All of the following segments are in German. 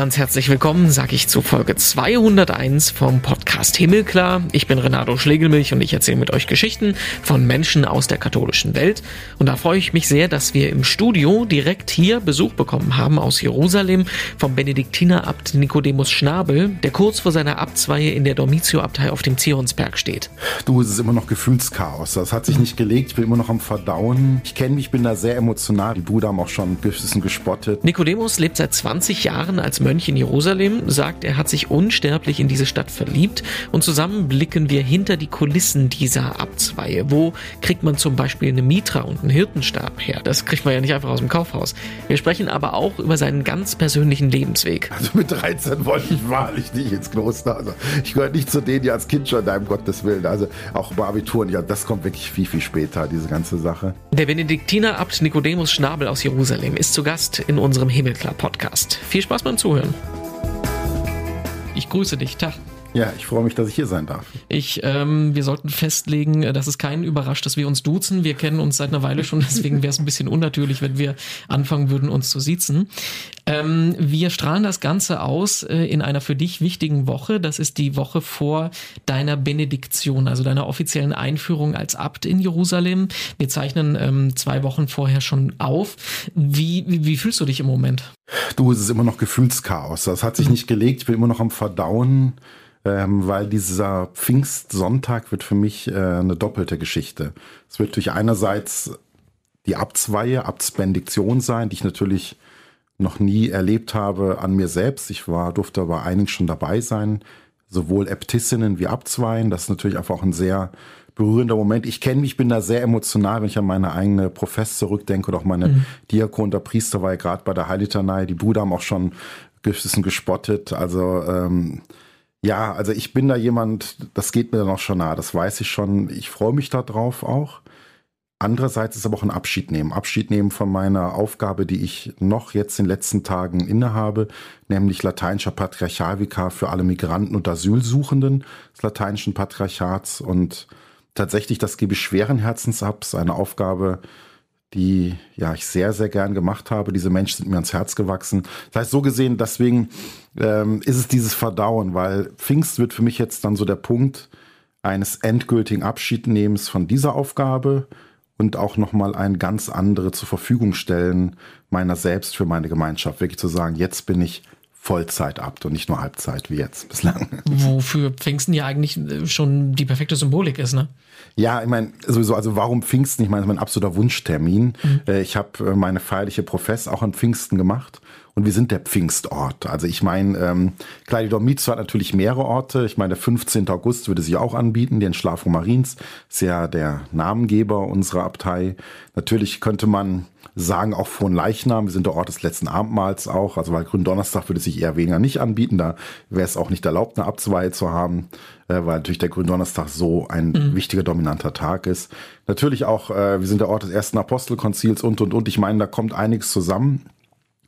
Ganz herzlich willkommen, sage ich zu Folge 201 vom Podcast Himmelklar. Ich bin Renato Schlegelmilch und ich erzähle mit euch Geschichten von Menschen aus der katholischen Welt. Und da freue ich mich sehr, dass wir im Studio direkt hier Besuch bekommen haben aus Jerusalem vom Benediktinerabt Nikodemus Schnabel, der kurz vor seiner Abzweihe in der Dormitio-Abtei auf dem Zionsberg steht. Du, es ist immer noch Gefühlschaos. Das hat sich nicht gelegt. Ich bin immer noch am Verdauen. Ich kenne mich, bin da sehr emotional. Die Brüder haben auch schon ein bisschen gespottet. Nikodemus lebt seit 20 Jahren als Mönch in Jerusalem, sagt, er hat sich unsterblich in diese Stadt verliebt und zusammen blicken wir hinter die Kulissen dieser Abzweige. Wo kriegt man zum Beispiel eine Mitra und einen Hirtenstab her? Das kriegt man ja nicht einfach aus dem Kaufhaus. Wir sprechen aber auch über seinen ganz persönlichen Lebensweg. Also mit 13 wollte ich wahrlich nicht ins Kloster. Also ich gehöre nicht zu denen, die als Kind schon da im Gottes Willen. Also auch bei Abituren, ja, das kommt wirklich viel, viel später, diese ganze Sache. Der Benediktiner-Abt Nikodemus Schnabel aus Jerusalem ist zu Gast in unserem Himmelklar-Podcast. Viel Spaß beim Zuhören. Ich grüße dich. Tag. Ja, ich freue mich, dass ich hier sein darf. Ich, ähm, wir sollten festlegen, äh, dass es keinen überrascht, dass wir uns duzen. Wir kennen uns seit einer Weile schon, deswegen wäre es ein bisschen unnatürlich, wenn wir anfangen würden, uns zu siezen. Ähm, wir strahlen das Ganze aus äh, in einer für dich wichtigen Woche. Das ist die Woche vor deiner Benediktion, also deiner offiziellen Einführung als Abt in Jerusalem. Wir zeichnen ähm, zwei Wochen vorher schon auf. Wie, wie, wie fühlst du dich im Moment? Du, es ist immer noch Gefühlschaos. Das hat sich nicht gelegt. Ich bin immer noch am Verdauen ähm, weil dieser Pfingstsonntag wird für mich äh, eine doppelte Geschichte. Es wird durch einerseits die Abzweihe, Abtsbendiktion sein, die ich natürlich noch nie erlebt habe an mir selbst. Ich war, durfte bei einigen schon dabei sein, sowohl Äbtissinnen wie Abzweien. Das ist natürlich einfach auch ein sehr berührender Moment. Ich kenne mich, bin da sehr emotional, wenn ich an meine eigene Profess zurückdenke oder auch meine mhm. Diakon, der Priester war ja gerade bei der Heilitanei. Die Brüder haben auch schon ein bisschen gespottet. Also ähm, ja, also ich bin da jemand, das geht mir dann auch schon nah, das weiß ich schon. Ich freue mich darauf auch. Andererseits ist aber auch ein Abschied nehmen. Abschied nehmen von meiner Aufgabe, die ich noch jetzt in den letzten Tagen innehabe, nämlich lateinischer Patriarchalvikar für alle Migranten und Asylsuchenden des lateinischen Patriarchats. Und tatsächlich, das gebe ich schweren Herzens ab. Ist eine Aufgabe, die ja ich sehr, sehr gern gemacht habe. Diese Menschen sind mir ans Herz gewachsen. Das heißt, so gesehen, deswegen ähm, ist es dieses Verdauen, weil Pfingst wird für mich jetzt dann so der Punkt eines endgültigen Abschiednehmens von dieser Aufgabe und auch nochmal eine ganz andere zur Verfügung stellen meiner selbst für meine Gemeinschaft. Wirklich zu sagen, jetzt bin ich Vollzeit abt und nicht nur Halbzeit wie jetzt bislang. Wofür Pfingsten ja eigentlich schon die perfekte Symbolik ist, ne? Ja, ich meine, sowieso, also warum Pfingsten? Ich meine, das ist mein absoluter Wunschtermin. Mhm. Äh, ich habe äh, meine feierliche Profess auch an Pfingsten gemacht und wir sind der Pfingstort. Also ich meine, ähm, klar, die Dormitio hat natürlich mehrere Orte. Ich meine, der 15. August würde sich auch anbieten, den Schlafro Mariens, ist ja der Namengeber unserer Abtei. Natürlich könnte man sagen, auch von Leichnam, wir sind der Ort des letzten Abendmahls auch, also weil Gründonnerstag würde sich eher weniger nicht anbieten, da wäre es auch nicht erlaubt, eine Abzweihe zu haben, äh, weil natürlich der Gründonnerstag so ein mhm. wichtiger, dominanter Tag ist. Natürlich auch, äh, wir sind der Ort des ersten Apostelkonzils und, und, und. Ich meine, da kommt einiges zusammen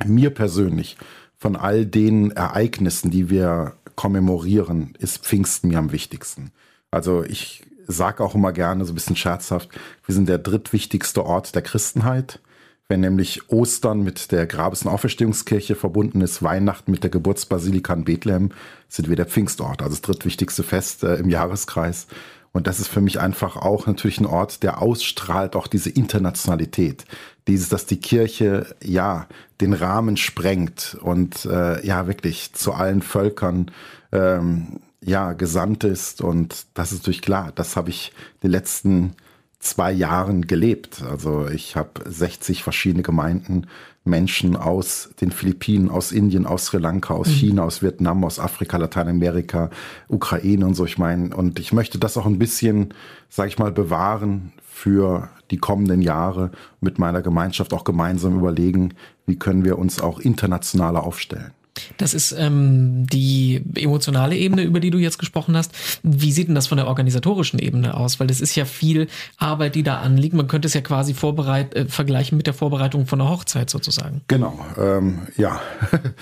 mir persönlich von all den Ereignissen, die wir kommemorieren, ist Pfingsten mir am wichtigsten. Also ich sage auch immer gerne, so ein bisschen scherzhaft, wir sind der drittwichtigste Ort der Christenheit. Wenn nämlich Ostern mit der Grabes- und Auferstehungskirche verbunden ist, Weihnachten mit der Geburtsbasilika in Bethlehem, sind wir der Pfingstort, also das drittwichtigste Fest äh, im Jahreskreis. Und das ist für mich einfach auch natürlich ein Ort, der ausstrahlt auch diese Internationalität. Dieses, dass die Kirche ja den Rahmen sprengt und äh, ja wirklich zu allen Völkern ähm, ja gesandt ist. Und das ist natürlich klar, das habe ich die letzten zwei Jahren gelebt. Also ich habe 60 verschiedene Gemeinden Menschen aus den Philippinen, aus Indien, aus Sri Lanka, aus mhm. China, aus Vietnam, aus Afrika, Lateinamerika, Ukraine und so. Ich meine, und ich möchte das auch ein bisschen, sage ich mal, bewahren für die kommenden Jahre mit meiner Gemeinschaft auch gemeinsam überlegen, wie können wir uns auch internationaler aufstellen. Das ist ähm, die emotionale Ebene, über die du jetzt gesprochen hast. Wie sieht denn das von der organisatorischen Ebene aus? Weil das ist ja viel Arbeit, die da anliegt. Man könnte es ja quasi vorbereit, äh, vergleichen mit der Vorbereitung von einer Hochzeit sozusagen. Genau, ähm, ja.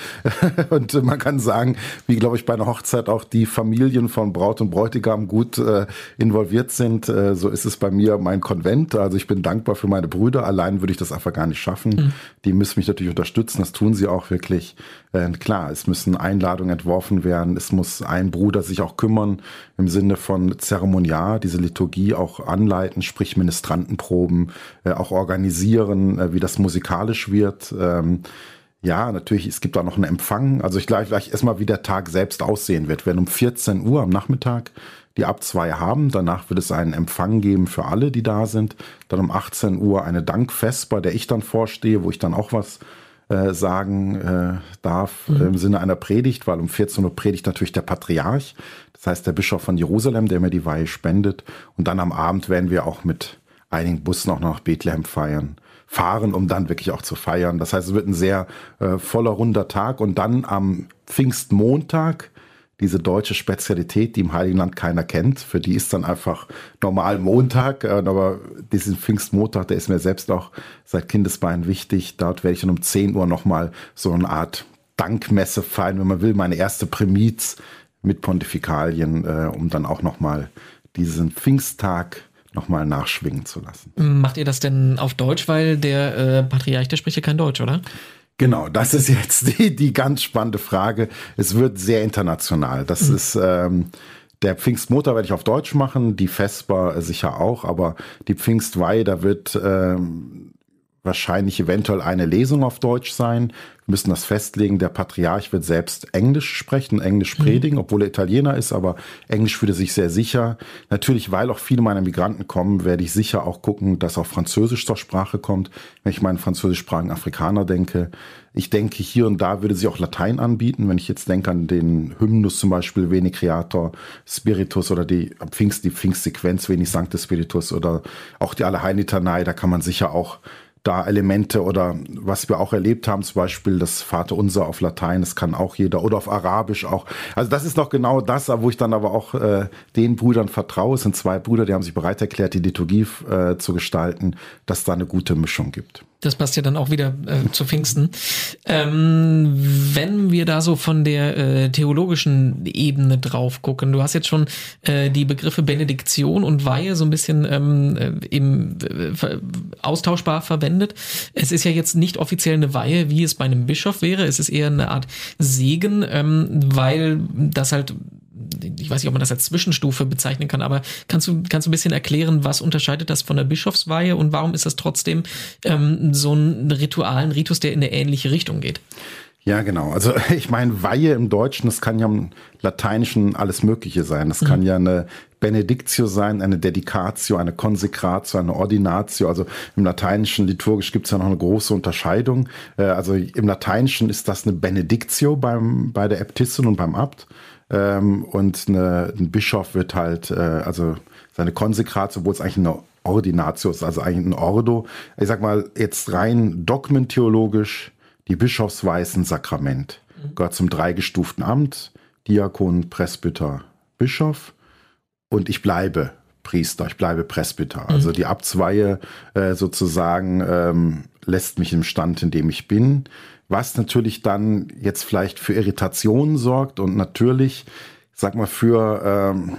und man kann sagen, wie glaube ich bei einer Hochzeit auch die Familien von Braut und Bräutigam gut äh, involviert sind. Äh, so ist es bei mir mein Konvent. Also ich bin dankbar für meine Brüder. Allein würde ich das einfach gar nicht schaffen. Mhm. Die müssen mich natürlich unterstützen. Das tun sie auch wirklich. Äh, klar, es müssen Einladungen entworfen werden, es muss ein Bruder sich auch kümmern im Sinne von Zeremonial, diese Liturgie auch anleiten, sprich Ministrantenproben, äh, auch organisieren, äh, wie das musikalisch wird. Ähm, ja, natürlich, es gibt auch noch einen Empfang. Also ich gleich, gleich erstmal, wie der Tag selbst aussehen wird. Wenn um 14 Uhr am Nachmittag die ab zwei haben. Danach wird es einen Empfang geben für alle, die da sind. Dann um 18 Uhr eine Dankfest, bei der ich dann vorstehe, wo ich dann auch was äh, sagen äh, darf mhm. im Sinne einer Predigt, weil um 14 Uhr predigt natürlich der Patriarch, das heißt der Bischof von Jerusalem, der mir die Weihe spendet. Und dann am Abend werden wir auch mit einigen Bussen auch noch nach Bethlehem feiern fahren, um dann wirklich auch zu feiern. Das heißt, es wird ein sehr äh, voller runder Tag und dann am Pfingstmontag diese deutsche Spezialität, die im Heiligen Land keiner kennt. Für die ist dann einfach normal Montag, äh, aber diesen Pfingstmontag, der ist mir selbst auch seit Kindesbeinen wichtig. Dort werde ich dann um 10 Uhr nochmal so eine Art Dankmesse feiern, wenn man will, meine erste Primiz mit Pontifikalien, äh, um dann auch nochmal diesen Pfingsttag nochmal nachschwingen zu lassen. Macht ihr das denn auf Deutsch, weil der äh, Patriarch, der spricht ja kein Deutsch, oder? Genau, das ist jetzt die, die ganz spannende Frage. Es wird sehr international. Das mhm. ist ähm, der Pfingstmotor werde ich auf Deutsch machen, die Vesper sicher auch, aber die Pfingstweihe, da wird ähm, wahrscheinlich eventuell eine Lesung auf Deutsch sein müssen das festlegen. Der Patriarch wird selbst Englisch sprechen, Englisch mhm. predigen, mhm. obwohl er Italiener ist, aber Englisch fühlt er sich sehr sicher. Natürlich, weil auch viele meiner Migranten kommen, werde ich sicher auch gucken, dass auch Französisch zur Sprache kommt, wenn ich meinen französischsprachigen Afrikaner denke. Ich denke, hier und da würde sie auch Latein anbieten. Wenn ich jetzt denke an den Hymnus zum Beispiel, Veni Creator Spiritus oder die Pfingst, die Pfingstsequenz, Veni Sancte Spiritus oder auch die Allerheilitanei, da kann man sicher auch da Elemente oder was wir auch erlebt haben, zum Beispiel das Vaterunser auf Latein, das kann auch jeder oder auf Arabisch auch. Also das ist noch genau das, wo ich dann aber auch äh, den Brüdern vertraue. Es sind zwei Brüder, die haben sich bereit erklärt, die Liturgie äh, zu gestalten, dass da eine gute Mischung gibt. Das passt ja dann auch wieder äh, zu Pfingsten. Ähm, wenn wir da so von der äh, theologischen Ebene drauf gucken, du hast jetzt schon äh, die Begriffe Benediktion und Weihe so ein bisschen ähm, äh, im, äh, austauschbar verwendet. Es ist ja jetzt nicht offiziell eine Weihe, wie es bei einem Bischof wäre. Es ist eher eine Art Segen, ähm, weil das halt ich weiß nicht, ob man das als Zwischenstufe bezeichnen kann, aber kannst du, kannst du ein bisschen erklären, was unterscheidet das von der Bischofsweihe und warum ist das trotzdem ähm, so ein Ritual, ein Ritus, der in eine ähnliche Richtung geht? Ja, genau. Also ich meine, Weihe im Deutschen, das kann ja im Lateinischen alles Mögliche sein. Das mhm. kann ja eine Benedictio sein, eine Dedicatio, eine Consecratio, eine Ordinatio. Also im Lateinischen liturgisch gibt es ja noch eine große Unterscheidung. Äh, also im Lateinischen ist das eine Benedictio beim, bei der Äbtissin und beim Abt. Ähm, und eine, ein Bischof wird halt, äh, also seine Konsekratio, obwohl es eigentlich eine Ordinatio ist, also eigentlich ein Ordo. Ich sag mal, jetzt rein dogmentheologisch, die Bischofsweisen Sakrament. Mhm. Gehört zum dreigestuften Amt, Diakon, Presbyter, Bischof. Und ich bleibe Priester, ich bleibe Presbyter. Mhm. Also die Abzweihe äh, sozusagen ähm, lässt mich im Stand, in dem ich bin was natürlich dann jetzt vielleicht für Irritationen sorgt und natürlich, sag mal, für ähm,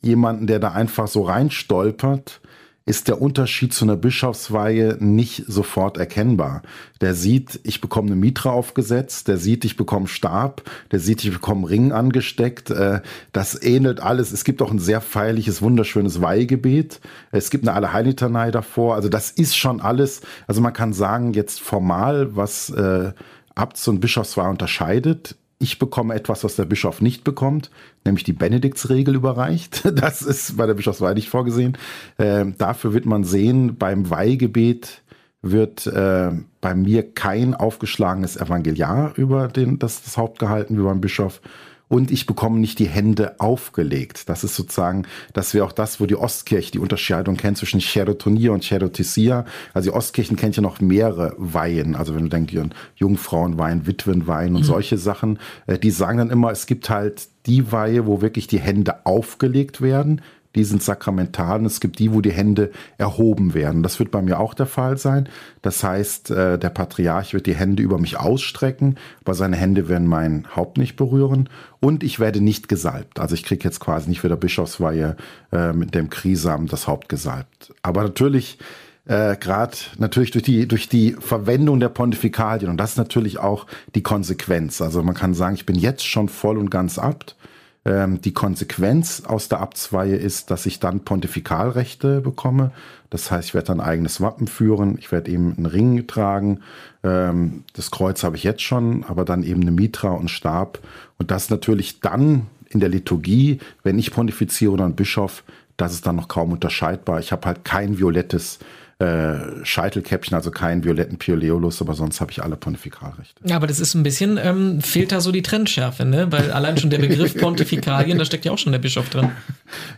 jemanden, der da einfach so reinstolpert, ist der Unterschied zu einer Bischofsweihe nicht sofort erkennbar. Der sieht, ich bekomme eine Mitra aufgesetzt, der sieht, ich bekomme Stab, der sieht, ich bekomme Ring angesteckt. Äh, das ähnelt alles. Es gibt auch ein sehr feierliches, wunderschönes Weihgebet. Es gibt eine Allerheilitanei davor. Also das ist schon alles. Also man kann sagen, jetzt formal, was äh, Abts- und Bischofsweihe unterscheidet, ich bekomme etwas, was der Bischof nicht bekommt, nämlich die Benediktsregel überreicht. Das ist bei der Bischofsweihe nicht vorgesehen. Äh, dafür wird man sehen, beim Weihgebet wird äh, bei mir kein aufgeschlagenes Evangeliar über den, das, das Haupt gehalten wie beim Bischof, und ich bekomme nicht die Hände aufgelegt. Das ist sozusagen, das wäre auch das, wo die Ostkirche die Unterscheidung kennt zwischen Cherotonia und Cherotisia. Also die Ostkirchen kennt ja noch mehrere Weihen. Also wenn du denkst an Jungfrauenwein, Witwenwein und mhm. solche Sachen, äh, die sagen dann immer, es gibt halt die Weihe, wo wirklich die Hände aufgelegt werden die sind sakramental und es gibt die, wo die Hände erhoben werden. Das wird bei mir auch der Fall sein. Das heißt, äh, der Patriarch wird die Hände über mich ausstrecken, aber seine Hände werden mein Haupt nicht berühren und ich werde nicht gesalbt. Also ich kriege jetzt quasi nicht wie der Bischofsweihe äh, mit dem Krisam das Haupt gesalbt. Aber natürlich äh, gerade natürlich durch die, durch die Verwendung der Pontifikalien. Und das ist natürlich auch die Konsequenz. Also man kann sagen, ich bin jetzt schon voll und ganz Abt. Ähm, die Konsequenz aus der Abtsweihe ist, dass ich dann Pontifikalrechte bekomme. Das heißt, ich werde dann eigenes Wappen führen, ich werde eben einen Ring tragen. Ähm, das Kreuz habe ich jetzt schon, aber dann eben eine Mitra und Stab. Und das natürlich dann in der Liturgie, wenn ich pontifiziere oder ein Bischof, das ist dann noch kaum unterscheidbar. Ich habe halt kein violettes äh, Scheitelkäppchen, also keinen violetten Pioleolus, aber sonst habe ich alle Pontifikalrechte. Ja, aber das ist ein bisschen, ähm, fehlt da so die Trennschärfe, ne? Weil allein schon der Begriff Pontifikalien, da steckt ja auch schon der Bischof drin.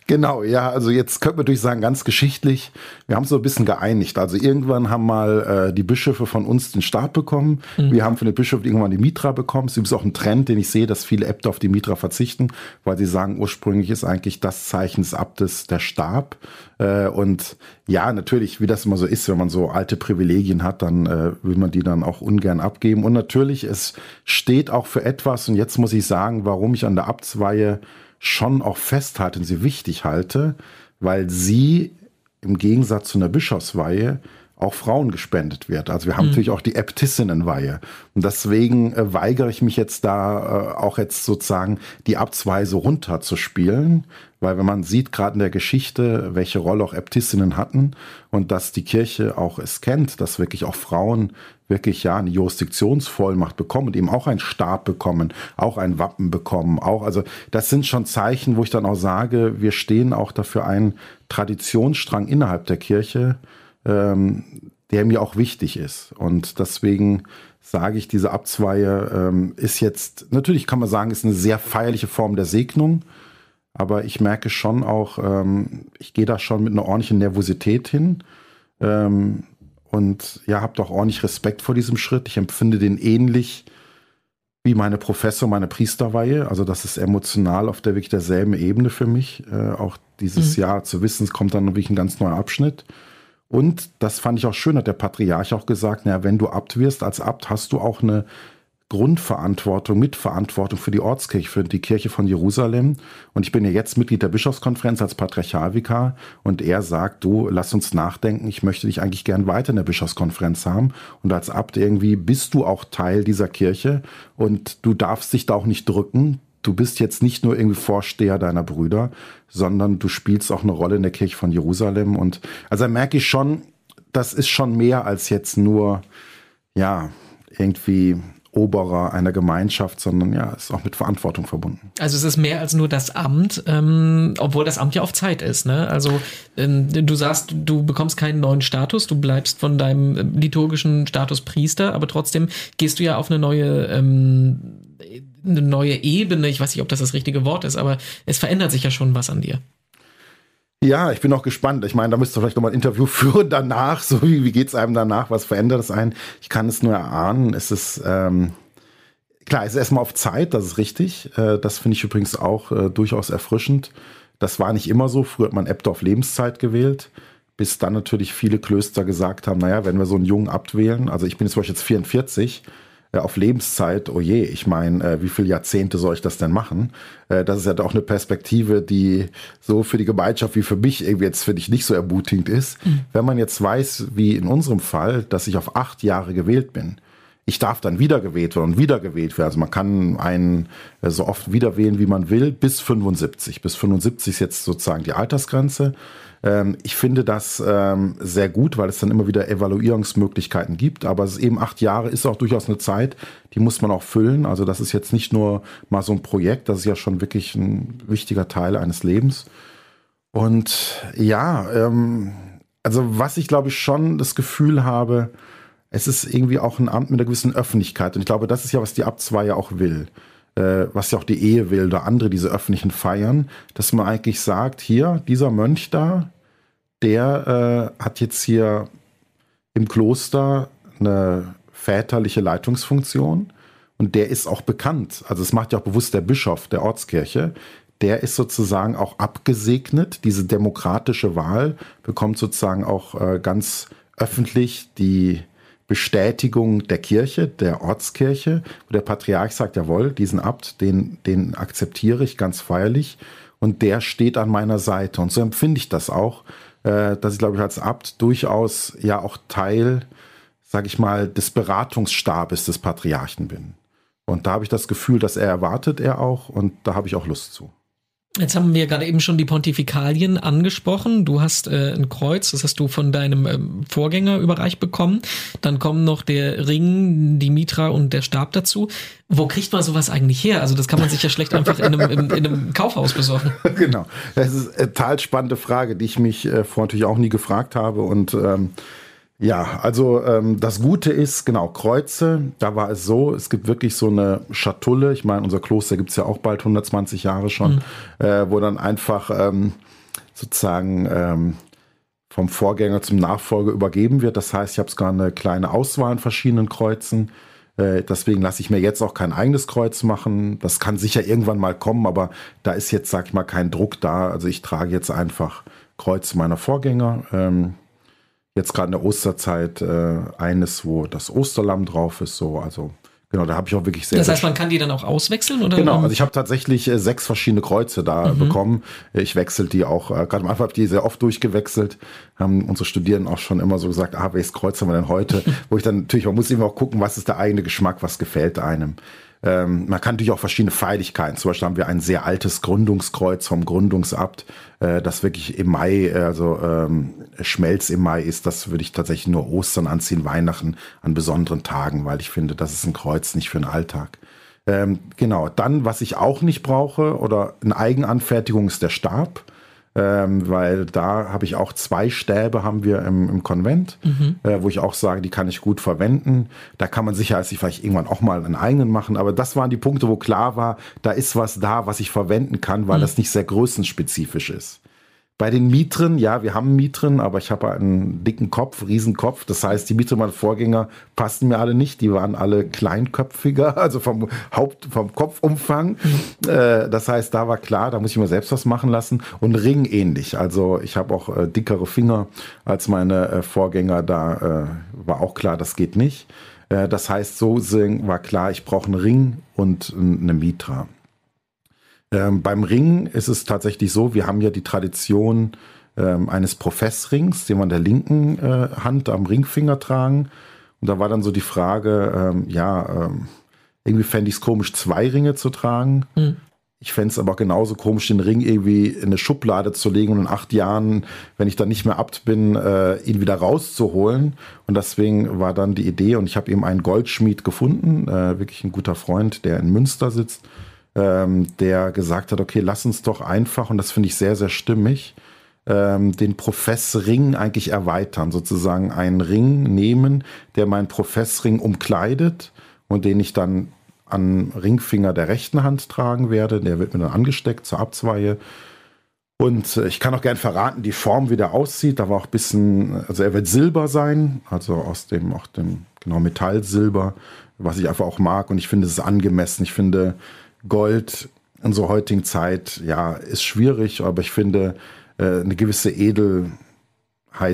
Genau, ja, also jetzt könnte man natürlich sagen, ganz geschichtlich, wir haben so ein bisschen geeinigt. Also irgendwann haben mal äh, die Bischöfe von uns den Stab bekommen. Mhm. Wir haben von den Bischöfen irgendwann die Mitra bekommen. Es ist auch ein Trend, den ich sehe, dass viele Äbte auf die Mitra verzichten, weil sie sagen, ursprünglich ist eigentlich das Zeichen des Abtes der Stab. Äh, und ja, natürlich, wie das immer so ist, wenn man so alte Privilegien hat, dann äh, will man die dann auch ungern abgeben. Und natürlich, es steht auch für etwas, und jetzt muss ich sagen, warum ich an der Abtsweihe schon auch festhalte und sie wichtig halte, weil sie im Gegensatz zu einer Bischofsweihe auch Frauen gespendet wird. Also wir haben mhm. natürlich auch die Äbtissinnenweihe. Und deswegen äh, weigere ich mich jetzt da äh, auch jetzt sozusagen die Abtsweise runterzuspielen, weil wenn man sieht, gerade in der Geschichte, welche Rolle auch Äbtissinnen hatten und dass die Kirche auch es kennt, dass wirklich auch Frauen wirklich ja eine Jurisdiktionsvollmacht bekommen und eben auch einen Stab bekommen, auch ein Wappen bekommen, auch also das sind schon Zeichen, wo ich dann auch sage, wir stehen auch dafür einen Traditionsstrang innerhalb der Kirche, ähm, der mir auch wichtig ist. Und deswegen sage ich, diese Abzweihe ähm, ist jetzt, natürlich kann man sagen, ist eine sehr feierliche Form der Segnung, aber ich merke schon auch, ähm, ich gehe da schon mit einer ordentlichen Nervosität hin. Ähm, und ja, habe doch ordentlich Respekt vor diesem Schritt. Ich empfinde den ähnlich wie meine Professor, meine Priesterweihe. Also das ist emotional auf der wirklich derselben Ebene für mich. Äh, auch dieses mhm. Jahr zu wissen, es kommt dann wirklich ein ganz neuer Abschnitt. Und das fand ich auch schön, hat der Patriarch auch gesagt, naja, wenn du Abt wirst, als Abt hast du auch eine Grundverantwortung, Mitverantwortung für die Ortskirche, für die Kirche von Jerusalem. Und ich bin ja jetzt Mitglied der Bischofskonferenz als Patriarchalvikar und er sagt, du, lass uns nachdenken, ich möchte dich eigentlich gern weiter in der Bischofskonferenz haben. Und als Abt irgendwie bist du auch Teil dieser Kirche und du darfst dich da auch nicht drücken du bist jetzt nicht nur irgendwie Vorsteher deiner Brüder, sondern du spielst auch eine Rolle in der Kirche von Jerusalem. Und also merke ich schon, das ist schon mehr als jetzt nur, ja, irgendwie Oberer einer Gemeinschaft, sondern ja, ist auch mit Verantwortung verbunden. Also es ist mehr als nur das Amt, ähm, obwohl das Amt ja auf Zeit ist. Ne? Also ähm, du sagst, du bekommst keinen neuen Status, du bleibst von deinem äh, liturgischen Status Priester, aber trotzdem gehst du ja auf eine neue ähm, eine neue Ebene. Ich weiß nicht, ob das das richtige Wort ist, aber es verändert sich ja schon was an dir. Ja, ich bin auch gespannt. Ich meine, da müsst ihr vielleicht nochmal ein Interview führen danach. So wie, wie geht es einem danach? Was verändert es einen? Ich kann es nur erahnen. Es ist, ähm, klar, es ist erstmal auf Zeit, das ist richtig. Äh, das finde ich übrigens auch äh, durchaus erfrischend. Das war nicht immer so. Früher hat man auf Lebenszeit gewählt. Bis dann natürlich viele Klöster gesagt haben, naja, wenn wir so einen jungen Abt wählen, also ich bin jetzt zum jetzt 44, äh, auf Lebenszeit, oh je, ich meine, äh, wie viele Jahrzehnte soll ich das denn machen? Äh, das ist ja doch eine Perspektive, die so für die Gemeinschaft wie für mich irgendwie jetzt finde ich nicht so ermutigend ist. Mhm. Wenn man jetzt weiß, wie in unserem Fall, dass ich auf acht Jahre gewählt bin, ich darf dann wiedergewählt werden und wiedergewählt werden. Also man kann einen äh, so oft wiederwählen, wie man will, bis 75. Bis 75 ist jetzt sozusagen die Altersgrenze. Ähm, ich finde das ähm, sehr gut, weil es dann immer wieder Evaluierungsmöglichkeiten gibt. Aber es ist eben acht Jahre ist auch durchaus eine Zeit, die muss man auch füllen. Also das ist jetzt nicht nur mal so ein Projekt, das ist ja schon wirklich ein wichtiger Teil eines Lebens. Und ja, ähm, also was ich glaube ich schon das Gefühl habe, es ist irgendwie auch ein Amt mit einer gewissen Öffentlichkeit. Und ich glaube, das ist ja, was die Abtsweihe auch will äh, was ja auch die Ehe will oder andere diese öffentlichen Feiern, dass man eigentlich sagt, hier, dieser Mönch da, der äh, hat jetzt hier im Kloster eine väterliche Leitungsfunktion und der ist auch bekannt. Also es macht ja auch bewusst der Bischof der Ortskirche. Der ist sozusagen auch abgesegnet. Diese demokratische Wahl bekommt sozusagen auch äh, ganz öffentlich die Bestätigung der Kirche, der Ortskirche, wo der Patriarch sagt, jawohl, diesen Abt, den, den akzeptiere ich ganz feierlich und der steht an meiner Seite. Und so empfinde ich das auch. Äh, dass ich glaube ich als Abt durchaus ja auch Teil, sage ich mal, des Beratungsstabes des Patriarchen bin. Und da habe ich das Gefühl, dass er erwartet er auch und da habe ich auch Lust zu. Jetzt haben wir gerade eben schon die Pontifikalien angesprochen. Du hast äh, ein Kreuz, das hast du von deinem ähm, Vorgänger überreicht bekommen. Dann kommen noch der Ring, die Mitra und der Stab dazu. Wo kriegt man sowas eigentlich her? Also das kann man sich ja schlecht einfach in einem, in, in einem Kaufhaus besorgen. Genau. Das ist eine total spannende Frage, die ich mich äh, vorher natürlich auch nie gefragt habe und ähm, ja, also ähm, das Gute ist, genau, Kreuze, da war es so, es gibt wirklich so eine Schatulle, ich meine, unser Kloster gibt's ja auch bald 120 Jahre schon, mhm. äh, wo dann einfach ähm, sozusagen ähm, vom Vorgänger zum Nachfolger übergeben wird. Das heißt, ich habe sogar eine kleine Auswahl an verschiedenen Kreuzen. Äh, deswegen lasse ich mir jetzt auch kein eigenes Kreuz machen. Das kann sicher irgendwann mal kommen, aber da ist jetzt, sag ich mal, kein Druck da. Also ich trage jetzt einfach Kreuz meiner Vorgänger. Ähm, jetzt gerade in der Osterzeit äh, eines, wo das Osterlamm drauf ist, so, also Genau, da habe ich auch wirklich sehr. Das heißt, man kann die dann auch auswechseln oder? Genau, also ich habe tatsächlich äh, sechs verschiedene Kreuze da mhm. bekommen. Ich wechsle die auch. Äh, Gerade am Anfang habe ich die sehr oft durchgewechselt. Haben unsere Studierenden auch schon immer so gesagt, ah, welches Kreuz haben wir denn heute? Wo ich dann natürlich, man muss immer auch gucken, was ist der eigene Geschmack, was gefällt einem. Ähm, man kann natürlich auch verschiedene Feierlichkeiten. Zum Beispiel haben wir ein sehr altes Gründungskreuz vom Gründungsabt, äh, das wirklich im Mai, äh, also ähm, Schmelz im Mai ist. Das würde ich tatsächlich nur Ostern anziehen, Weihnachten an besonderen Tagen, weil ich finde, das ist ein Kreuz nicht für den Alltag. Ähm, genau, dann, was ich auch nicht brauche oder eine Eigenanfertigung ist der Stab ähm, weil da habe ich auch zwei Stäbe haben wir im, im Konvent, mhm. äh, wo ich auch sage, die kann ich gut verwenden. Da kann man sicher als ich vielleicht irgendwann auch mal einen eigenen machen, aber das waren die Punkte, wo klar war, da ist was da, was ich verwenden kann, weil mhm. das nicht sehr größenspezifisch ist. Bei den Mitren, ja, wir haben Mitren, aber ich habe einen dicken Kopf, Riesenkopf. Das heißt, die Mitren meiner Vorgänger passten mir alle nicht. Die waren alle kleinköpfiger, also vom Haupt, vom Kopfumfang. Mhm. Äh, das heißt, da war klar, da muss ich mir selbst was machen lassen. Und Ring ähnlich. Also ich habe auch äh, dickere Finger als meine äh, Vorgänger. Da äh, war auch klar, das geht nicht. Äh, das heißt, so war klar, ich brauche einen Ring und eine Mitra. Ähm, beim Ring ist es tatsächlich so, wir haben ja die Tradition ähm, eines Professrings, den wir an der linken äh, Hand am Ringfinger tragen. Und da war dann so die Frage, ähm, ja, ähm, irgendwie fände ich es komisch, zwei Ringe zu tragen. Mhm. Ich fände es aber genauso komisch, den Ring irgendwie in eine Schublade zu legen und in acht Jahren, wenn ich dann nicht mehr abt bin, äh, ihn wieder rauszuholen. Und deswegen war dann die Idee, und ich habe eben einen Goldschmied gefunden, äh, wirklich ein guter Freund, der in Münster sitzt ähm, der gesagt hat, okay, lass uns doch einfach, und das finde ich sehr, sehr stimmig, ähm, den Professring eigentlich erweitern, sozusagen einen Ring nehmen, der meinen Professring umkleidet und den ich dann an Ringfinger der rechten Hand tragen werde. Der wird mir dann angesteckt zur Abzweihe. Und äh, ich kann auch gern verraten, die Form, wie der aussieht. Da war auch ein bisschen, also er wird Silber sein, also aus dem, auch dem, genau, Metallsilber, was ich einfach auch mag. Und ich finde, es ist angemessen. Ich finde, Gold in so heutigen Zeit, ja, ist schwierig, aber ich finde, äh, eine gewisse Edelheit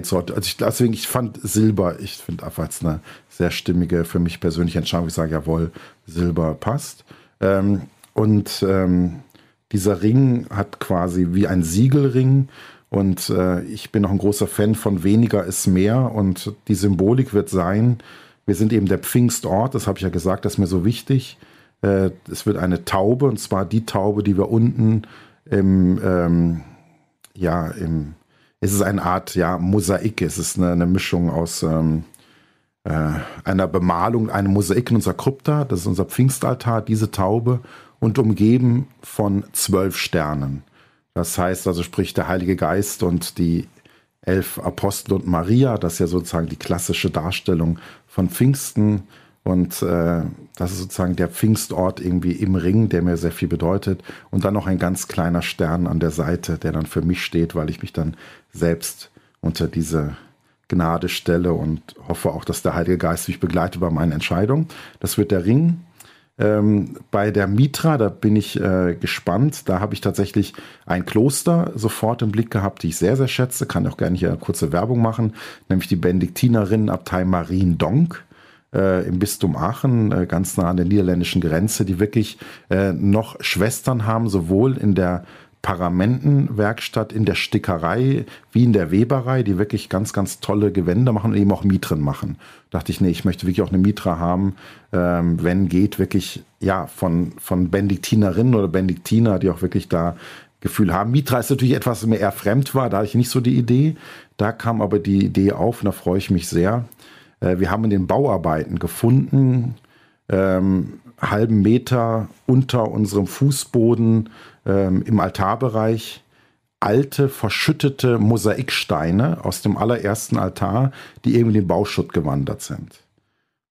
sollte. Also ich, deswegen, ich fand Silber, ich finde einfach jetzt eine sehr stimmige, für mich persönliche Entscheidung. Ich sage, jawohl, Silber passt. Ähm, und ähm, dieser Ring hat quasi wie ein Siegelring. Und äh, ich bin auch ein großer Fan von weniger ist mehr. Und die Symbolik wird sein, wir sind eben der Pfingstort, das habe ich ja gesagt, das ist mir so wichtig. Äh, es wird eine Taube, und zwar die Taube, die wir unten im, ähm, ja, im, es ist eine Art, ja, Mosaik, es ist eine, eine Mischung aus ähm, äh, einer Bemalung, einem Mosaik in unserer Krypta, das ist unser Pfingstaltar, diese Taube, und umgeben von zwölf Sternen. Das heißt also, sprich der Heilige Geist und die elf Apostel und Maria, das ist ja sozusagen die klassische Darstellung von Pfingsten, und äh, das ist sozusagen der Pfingstort irgendwie im Ring, der mir sehr viel bedeutet. Und dann noch ein ganz kleiner Stern an der Seite, der dann für mich steht, weil ich mich dann selbst unter diese Gnade stelle und hoffe auch, dass der Heilige Geist mich begleitet bei meinen Entscheidungen. Das wird der Ring. Ähm, bei der Mitra, da bin ich äh, gespannt. Da habe ich tatsächlich ein Kloster sofort im Blick gehabt, die ich sehr, sehr schätze. Kann auch gerne hier eine kurze Werbung machen, nämlich die Benediktinerinnenabtei Mariendonk äh, im Bistum Aachen, äh, ganz nah an der niederländischen Grenze, die wirklich äh, noch Schwestern haben, sowohl in der Paramentenwerkstatt in der Stickerei wie in der Weberei, die wirklich ganz, ganz tolle Gewänder machen und eben auch Mitren machen. dachte ich, nee, ich möchte wirklich auch eine Mitra haben, ähm, wenn geht, wirklich, ja, von, von Benediktinerinnen oder Benediktiner, die auch wirklich da Gefühl haben. Mitra ist natürlich etwas, was mir eher fremd war, da hatte ich nicht so die Idee. Da kam aber die Idee auf und da freue ich mich sehr. Äh, wir haben in den Bauarbeiten gefunden, ähm, halben Meter unter unserem Fußboden ähm, im Altarbereich alte, verschüttete Mosaiksteine aus dem allerersten Altar, die irgendwie in den Bauschutt gewandert sind.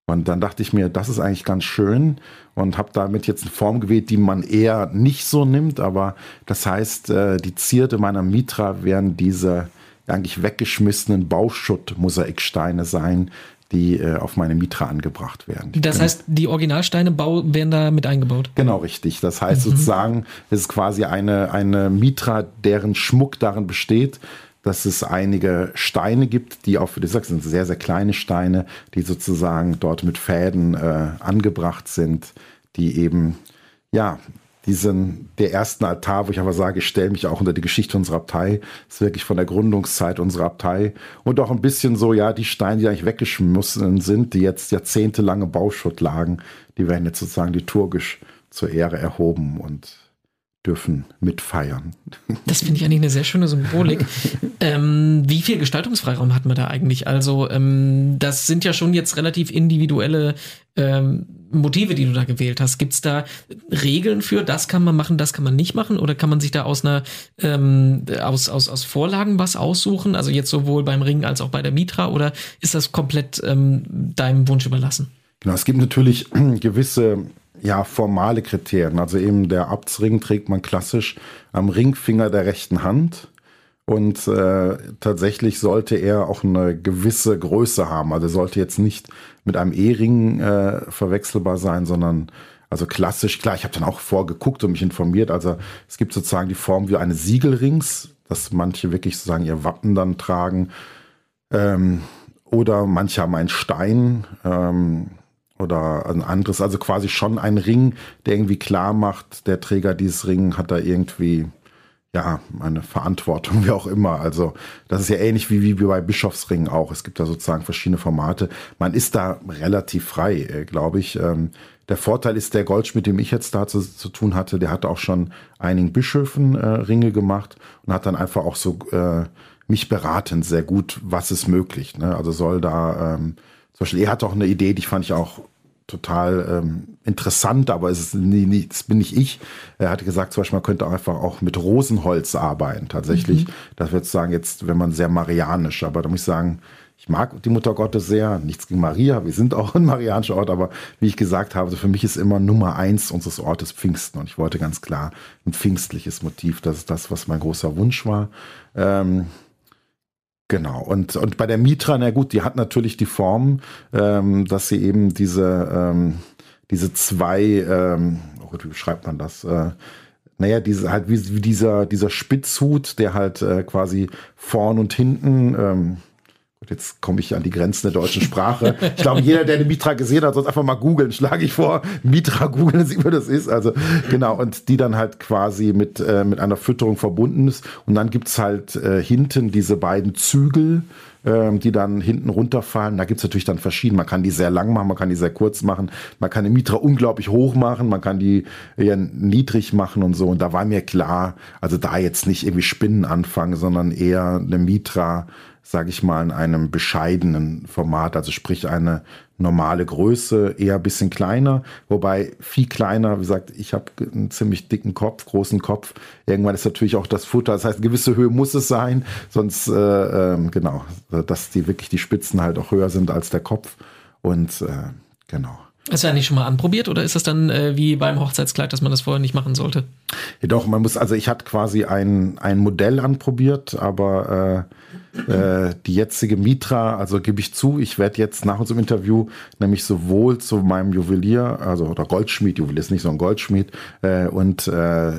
Und dann dachte ich mir, das ist eigentlich ganz schön und habe damit jetzt eine Form gewählt, die man eher nicht so nimmt. Aber das heißt, äh, die Zierde meiner Mitra werden diese eigentlich weggeschmissenen Bauschutt-Mosaiksteine sein, die äh, auf meine Mitra angebracht werden. Das genau. heißt, die Originalsteine werden da mit eingebaut? Genau, richtig. Das heißt mhm. sozusagen, es ist quasi eine, eine Mitra, deren Schmuck darin besteht, dass es einige Steine gibt, die auch, wie du sagst, sind sehr, sehr kleine Steine, die sozusagen dort mit Fäden äh, angebracht sind, die eben, ja, diesen, der ersten Altar, wo ich aber sage, ich stelle mich auch unter die Geschichte unserer Abtei. Das ist wirklich von der Gründungszeit unserer Abtei. Und auch ein bisschen so, ja, die Steine, die eigentlich weggeschmissen sind, die jetzt jahrzehntelange Bauschutt lagen, die werden jetzt sozusagen liturgisch zur Ehre erhoben und dürfen mitfeiern. Das finde ich eigentlich eine sehr schöne Symbolik. ähm, wie viel Gestaltungsfreiraum hat man da eigentlich? Also, ähm, das sind ja schon jetzt relativ individuelle ähm, Motive, die du da gewählt hast. Gibt es da Regeln für, das kann man machen, das kann man nicht machen? Oder kann man sich da aus einer ähm, aus, aus, aus Vorlagen was aussuchen? Also jetzt sowohl beim Ring als auch bei der Mitra oder ist das komplett ähm, deinem Wunsch überlassen? Genau, es gibt natürlich gewisse ja, formale Kriterien. Also eben der Abtsring trägt man klassisch am Ringfinger der rechten Hand. Und äh, tatsächlich sollte er auch eine gewisse Größe haben. Also sollte jetzt nicht mit einem E-Ring äh, verwechselbar sein, sondern also klassisch, klar, ich habe dann auch vorgeguckt und mich informiert. Also es gibt sozusagen die Form wie eines Siegelrings, dass manche wirklich sozusagen ihr Wappen dann tragen. Ähm, oder manche haben einen Stein. Ähm, oder ein anderes, also quasi schon ein Ring, der irgendwie klar macht, der Träger dieses Ring hat da irgendwie ja, eine Verantwortung, wie auch immer. Also das ist ja ähnlich wie, wie bei Bischofsringen auch. Es gibt da sozusagen verschiedene Formate. Man ist da relativ frei, äh, glaube ich. Ähm, der Vorteil ist, der Goldschmied, dem ich jetzt da zu, zu tun hatte, der hat auch schon einigen Bischöfen äh, Ringe gemacht und hat dann einfach auch so äh, mich beraten, sehr gut, was ist möglich. Ne? Also soll da ähm, zum Beispiel, er hat auch eine Idee, die fand ich auch total ähm, interessant, aber es ist nie, nie, das bin nicht ich. Er hatte gesagt, zum Beispiel, man könnte einfach auch mit Rosenholz arbeiten. Tatsächlich, mhm. das würde ich sagen, jetzt, wenn man sehr marianisch, aber da muss ich sagen, ich mag die Mutter Gottes sehr, nichts gegen Maria, wir sind auch ein marianischer Ort, aber wie ich gesagt habe, für mich ist immer Nummer eins unseres Ortes Pfingsten und ich wollte ganz klar ein pfingstliches Motiv, das ist das, was mein großer Wunsch war. Ähm, Genau. Und, und bei der Mitra, na gut, die hat natürlich die Form, ähm, dass sie eben diese, ähm, diese zwei, ähm, oh wie beschreibt man das? Äh, naja, diese, halt wie, wie dieser, dieser Spitzhut, der halt äh, quasi vorn und hinten, ähm, Jetzt komme ich an die Grenzen der deutschen Sprache. Ich glaube, jeder, der eine Mitra gesehen hat, soll einfach mal googeln, schlage ich vor. Mitra googeln, sieht man das ist. Also genau, und die dann halt quasi mit, äh, mit einer Fütterung verbunden ist. Und dann gibt's halt äh, hinten diese beiden Zügel, ähm, die dann hinten runterfallen. Da gibt's natürlich dann verschiedene. Man kann die sehr lang machen, man kann die sehr kurz machen. Man kann die Mitra unglaublich hoch machen, man kann die eher niedrig machen und so. Und da war mir klar, also da jetzt nicht irgendwie Spinnen anfangen, sondern eher eine Mitra sage ich mal, in einem bescheidenen Format, also sprich eine normale Größe, eher ein bisschen kleiner, wobei viel kleiner, wie gesagt, ich habe einen ziemlich dicken Kopf, großen Kopf. Irgendwann ist natürlich auch das Futter, das heißt, eine gewisse Höhe muss es sein, sonst, äh, äh, genau, dass die wirklich die Spitzen halt auch höher sind als der Kopf. Und äh, genau. Hast du nicht schon mal anprobiert oder ist das dann äh, wie beim Hochzeitskleid, dass man das vorher nicht machen sollte? Ja, doch, man muss, also ich hatte quasi ein, ein Modell anprobiert, aber äh, äh, die jetzige Mitra, also gebe ich zu, ich werde jetzt nach unserem Interview nämlich sowohl zu meinem Juwelier, also oder Goldschmied, Juwelier ist nicht so ein Goldschmied, äh, und äh,